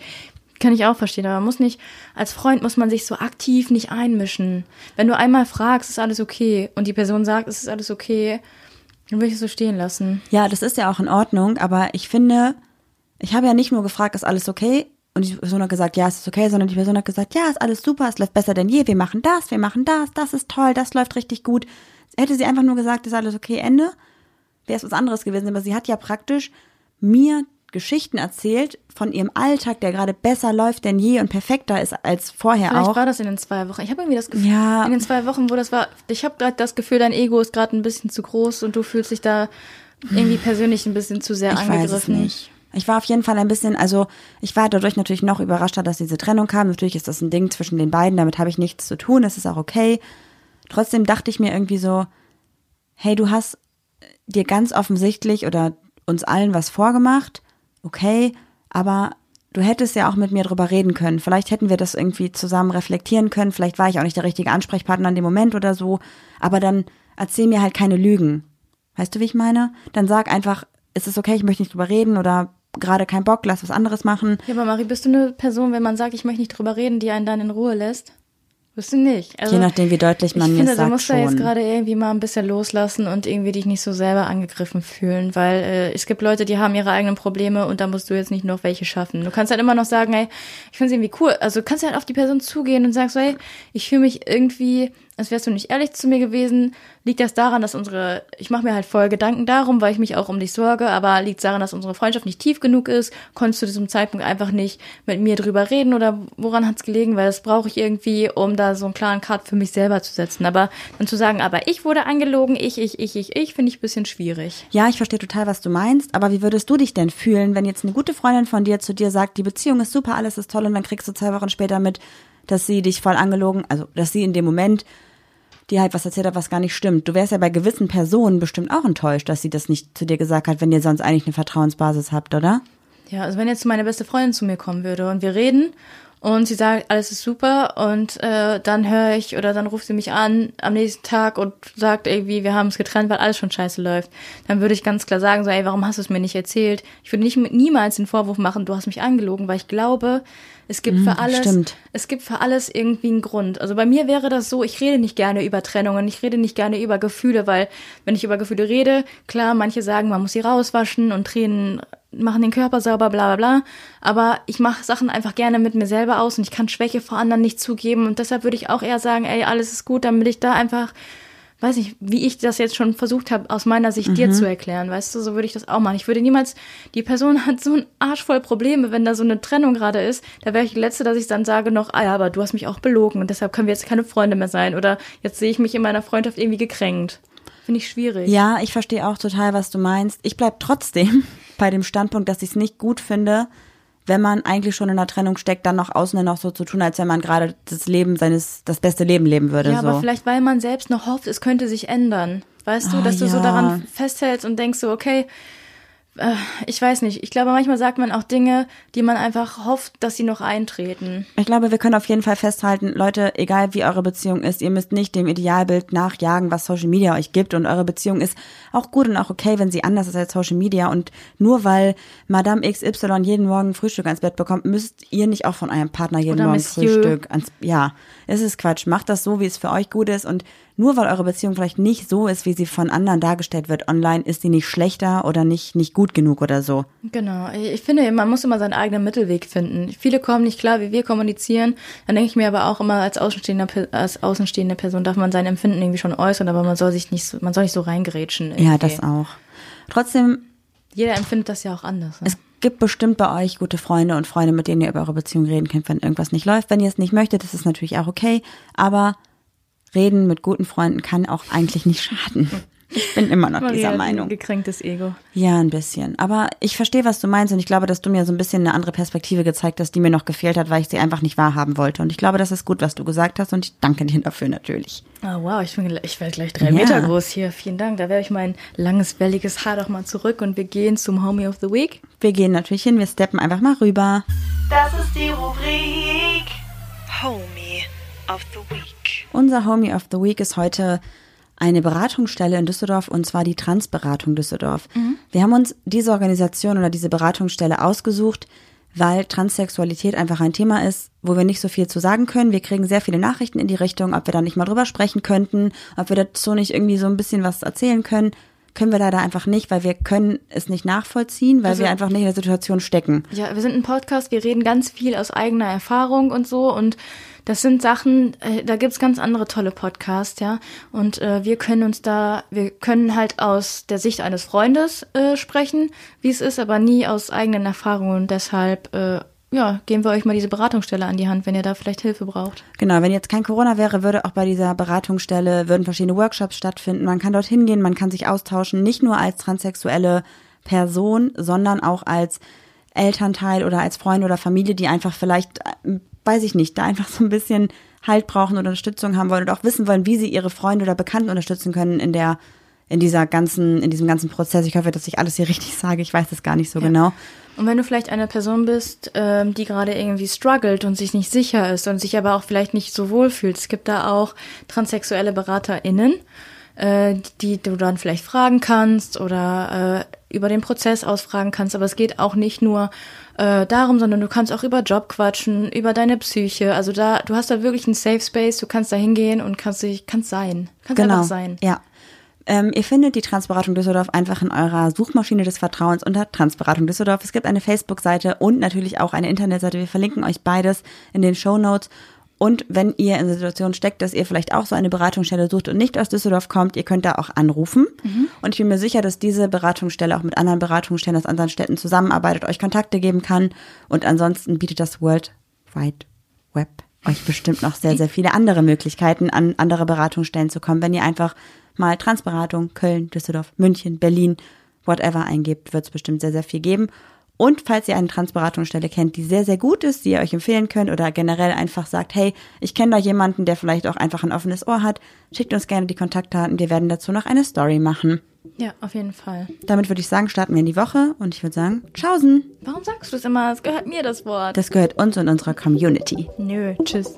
S2: Kann ich auch verstehen, aber man muss nicht, als Freund muss man sich so aktiv nicht einmischen. Wenn du einmal fragst, ist alles okay und die Person sagt, es ist alles okay, dann will ich es so stehen lassen.
S1: Ja, das ist ja auch in Ordnung, aber ich finde, ich habe ja nicht nur gefragt, ist alles okay? Und die Person hat gesagt, ja, es ist okay, sondern die Person hat gesagt, ja, ist alles super, es läuft besser denn je, wir machen das, wir machen das, das ist toll, das läuft richtig gut. Hätte sie einfach nur gesagt, ist alles okay, Ende, wäre es was anderes gewesen. Aber sie hat ja praktisch mir Geschichten erzählt von ihrem Alltag, der gerade besser läuft denn je und perfekter ist als vorher
S2: Vielleicht
S1: auch.
S2: war das in den zwei Wochen. Ich habe irgendwie das Gefühl,
S1: Ja.
S2: in den zwei Wochen, wo das war, ich habe gerade das Gefühl, dein Ego ist gerade ein bisschen zu groß und du fühlst dich da irgendwie persönlich ein bisschen zu sehr
S1: ich weiß es
S2: angegriffen.
S1: nicht. Ich war auf jeden Fall ein bisschen, also ich war dadurch natürlich noch überraschter, dass diese Trennung kam. Natürlich ist das ein Ding zwischen den beiden, damit habe ich nichts zu tun, es ist auch okay. Trotzdem dachte ich mir irgendwie so, hey, du hast dir ganz offensichtlich oder uns allen was vorgemacht, okay, aber du hättest ja auch mit mir drüber reden können. Vielleicht hätten wir das irgendwie zusammen reflektieren können, vielleicht war ich auch nicht der richtige Ansprechpartner in dem Moment oder so, aber dann erzähl mir halt keine Lügen. Weißt du, wie ich meine? Dann sag einfach, es ist okay, ich möchte nicht drüber reden oder gerade kein Bock, lass was anderes machen.
S2: Ja, aber Marie, bist du eine Person, wenn man sagt, ich möchte nicht drüber reden, die einen dann in Ruhe lässt? Bist du nicht. Also,
S1: Je nachdem, wie deutlich man
S2: ich finde,
S1: sagt
S2: du musst da jetzt
S1: schon.
S2: gerade irgendwie mal ein bisschen loslassen und irgendwie dich nicht so selber angegriffen fühlen, weil äh, es gibt Leute, die haben ihre eigenen Probleme und da musst du jetzt nicht noch welche schaffen. Du kannst halt immer noch sagen, hey, ich finde es irgendwie cool. Also du kannst halt auf die Person zugehen und sagst so, hey, ich fühle mich irgendwie, als wärst du nicht ehrlich zu mir gewesen. Liegt das daran, dass unsere, ich mache mir halt voll Gedanken darum, weil ich mich auch um dich sorge, aber liegt daran, dass unsere Freundschaft nicht tief genug ist? Konntest du zu diesem Zeitpunkt einfach nicht mit mir drüber reden oder woran hat's gelegen? Weil das brauche ich irgendwie, um da so einen klaren Cut für mich selber zu setzen. Aber dann zu sagen, aber ich wurde angelogen, ich, ich, ich, ich, ich, finde ich ein bisschen schwierig.
S1: Ja, ich verstehe total, was du meinst, aber wie würdest du dich denn fühlen, wenn jetzt eine gute Freundin von dir zu dir sagt, die Beziehung ist super, alles ist toll und dann kriegst du zwei Wochen später mit, dass sie dich voll angelogen, also dass sie in dem Moment dir halt was erzählt hat, was gar nicht stimmt. Du wärst ja bei gewissen Personen bestimmt auch enttäuscht, dass sie das nicht zu dir gesagt hat, wenn ihr sonst eigentlich eine Vertrauensbasis habt, oder?
S2: Ja, also wenn jetzt meine beste Freundin zu mir kommen würde und wir reden und sie sagt, alles ist super und äh, dann höre ich oder dann ruft sie mich an am nächsten Tag und sagt irgendwie, wir haben es getrennt, weil alles schon scheiße läuft, dann würde ich ganz klar sagen, so, ey, warum hast du es mir nicht erzählt? Ich würde nicht niemals den Vorwurf machen, du hast mich angelogen, weil ich glaube, es gibt für alles,
S1: stimmt.
S2: es gibt für alles irgendwie einen Grund. Also bei mir wäre das so, ich rede nicht gerne über Trennungen, ich rede nicht gerne über Gefühle, weil wenn ich über Gefühle rede, klar, manche sagen, man muss sie rauswaschen und Tränen machen den Körper sauber, bla bla bla. Aber ich mache Sachen einfach gerne mit mir selber aus und ich kann Schwäche vor anderen nicht zugeben. Und deshalb würde ich auch eher sagen, ey, alles ist gut, damit ich da einfach weiß nicht, wie ich das jetzt schon versucht habe, aus meiner Sicht dir zu erklären, weißt du, so würde ich das auch machen. Ich würde niemals, die Person hat so ein Arsch voll Probleme, wenn da so eine Trennung gerade ist, da wäre ich die Letzte, dass ich dann sage noch, ah ja, aber du hast mich auch belogen und deshalb können wir jetzt keine Freunde mehr sein oder jetzt sehe ich mich in meiner Freundschaft irgendwie gekränkt. Finde ich schwierig.
S1: Ja, ich verstehe auch total, was du meinst. Ich bleib trotzdem bei dem Standpunkt, dass ich es nicht gut finde, wenn man eigentlich schon in einer Trennung steckt, dann noch außen noch so zu tun, als wenn man gerade das Leben seines, das beste Leben leben würde.
S2: Ja,
S1: so.
S2: aber vielleicht, weil man selbst noch hofft, es könnte sich ändern. Weißt du,
S1: Ah,
S2: dass du so
S1: ja.
S2: daran festhältst und denkst so, okay, ich weiß nicht. Ich glaube, manchmal sagt man auch Dinge, die man einfach hofft, dass sie noch eintreten.
S1: Ich glaube, wir können auf jeden Fall festhalten, Leute, egal wie eure Beziehung ist, ihr müsst nicht dem Idealbild nachjagen, was Social Media euch gibt. Und eure Beziehung ist auch gut und auch okay, wenn sie anders ist als Social Media. Und nur weil Madame XY jeden Morgen Frühstück ans Bett bekommt, müsst ihr nicht auch von eurem Partner jeden
S2: Oder
S1: Morgen
S2: Monsieur.
S1: Frühstück ans Ja, es ist Quatsch. Macht das so, wie es für euch gut ist. Und nur weil eure Beziehung vielleicht nicht so ist, wie sie von anderen dargestellt wird online, ist sie nicht schlechter oder nicht, nicht gut genug oder so.
S2: Genau. Ich finde, man muss immer seinen eigenen Mittelweg finden. Viele kommen nicht klar, wie wir kommunizieren. Dann denke ich mir aber auch immer, als außenstehende, Pe- als außenstehende Person darf man sein Empfinden irgendwie schon äußern, aber man soll sich nicht so, man soll nicht so reingerätschen.
S1: Ja,
S2: irgendwie.
S1: das auch. Trotzdem
S2: Jeder empfindet das ja auch anders. Ne?
S1: Es gibt bestimmt bei euch gute Freunde und Freunde, mit denen ihr über eure Beziehung reden könnt, wenn irgendwas nicht läuft. Wenn ihr es nicht möchtet, ist es natürlich auch okay. Aber reden mit guten Freunden kann auch eigentlich nicht schaden. Ich bin immer noch
S2: Maria
S1: dieser
S2: hat ein
S1: Meinung.
S2: Gekränktes Ego.
S1: Ja, ein bisschen. Aber ich verstehe, was du meinst und ich glaube, dass du mir so ein bisschen eine andere Perspektive gezeigt hast, die mir noch gefehlt hat, weil ich sie einfach nicht wahrhaben wollte. Und ich glaube, das ist gut, was du gesagt hast und ich danke dir dafür natürlich.
S2: Ah, wow, ich, bin, ich werde gleich drei
S1: Ja.
S2: Meter groß hier. Vielen Dank. Da werfe ich mein langes, welliges Haar doch mal zurück und wir gehen zum Homie of the Week.
S1: Wir gehen natürlich hin, wir steppen einfach mal rüber.
S4: Das ist die Rubrik Homie of the Week.
S1: Unser Homie of the Week ist heute eine Beratungsstelle in Düsseldorf und zwar die Transberatung Düsseldorf. Wir haben uns diese Organisation oder diese Beratungsstelle ausgesucht, weil Transsexualität einfach ein Thema ist, wo wir nicht so viel zu sagen können. Wir kriegen sehr viele Nachrichten in die Richtung, ob wir da nicht mal drüber sprechen könnten, ob wir dazu nicht irgendwie so ein bisschen was erzählen können. Können wir leider einfach nicht, weil wir können es nicht nachvollziehen, weil
S2: Also-
S1: wir einfach nicht in der Situation stecken.
S2: Ja, wir sind ein Podcast, wir reden ganz viel aus eigener Erfahrung und so und das sind Sachen, äh, da gibt's ganz andere tolle Podcasts, ja. Und äh, wir können uns da, wir können halt aus der Sicht eines Freundes äh, sprechen, wie es ist, aber nie aus eigenen Erfahrungen. Und deshalb, äh, ja, geben wir euch mal diese Beratungsstelle an die Hand, wenn ihr da vielleicht Hilfe braucht.
S1: Genau, wenn jetzt kein Corona wäre, würde auch bei dieser Beratungsstelle, würden verschiedene Workshops stattfinden. Man kann dorthin gehen, man kann sich austauschen, nicht nur als transsexuelle Person, sondern auch als Elternteil oder als Freund oder Familie, die einfach vielleicht, weiß ich nicht, da einfach so ein bisschen Halt brauchen oder Unterstützung haben wollen und auch wissen wollen, wie sie ihre Freunde oder Bekannten unterstützen können in der, in dieser ganzen, in diesem ganzen Prozess. Ich hoffe, dass ich alles hier richtig sage. Ich weiß es gar nicht so genau.
S2: Und wenn du vielleicht eine Person bist, ähm, die gerade irgendwie struggelt und sich nicht sicher ist und sich aber auch vielleicht nicht so wohl fühlt, es gibt da auch transsexuelle BeraterInnen, äh, die du dann vielleicht fragen kannst oder äh, über den Prozess ausfragen kannst. Aber es geht auch nicht nur äh, darum, sondern du kannst auch über Job quatschen, über deine Psyche. Also da, du hast da wirklich einen Safe Space, du kannst da hingehen und kannst dich, kannst sein. Kannst
S1: Genau.
S2: einfach sein.
S1: Ja. Ähm, ihr findet die Transberatung Düsseldorf einfach in eurer Suchmaschine des Vertrauens unter Transberatung Düsseldorf. Es gibt eine Facebook-Seite und natürlich auch eine Internetseite. Wir verlinken euch beides in den Show Notes. Und wenn ihr in der Situation steckt, dass ihr vielleicht auch so eine Beratungsstelle sucht und nicht aus Düsseldorf kommt, ihr könnt da auch anrufen. Und ich bin mir sicher, dass diese Beratungsstelle auch mit anderen Beratungsstellen aus anderen Städten zusammenarbeitet, euch Kontakte geben kann. Und ansonsten bietet das World Wide Web euch bestimmt noch sehr, sehr viele andere Möglichkeiten, an andere Beratungsstellen zu kommen. Wenn ihr einfach mal Transberatung, Köln, Düsseldorf, München, Berlin, whatever eingebt, wird es bestimmt sehr, sehr viel geben. Und falls ihr eine Transberatungsstelle kennt, die sehr, sehr gut ist, die ihr euch empfehlen könnt oder generell einfach sagt, hey, ich kenne da jemanden, der vielleicht auch einfach ein offenes Ohr hat, schickt uns gerne die Kontaktdaten. Wir werden dazu noch eine Story machen.
S2: Ja, auf jeden Fall.
S1: Damit würde ich sagen, starten wir in die Woche und ich würde sagen, tschaußen.
S2: Warum sagst du das immer? Es gehört mir das Wort.
S1: Das gehört uns und unserer Community.
S2: Nö, tschüss.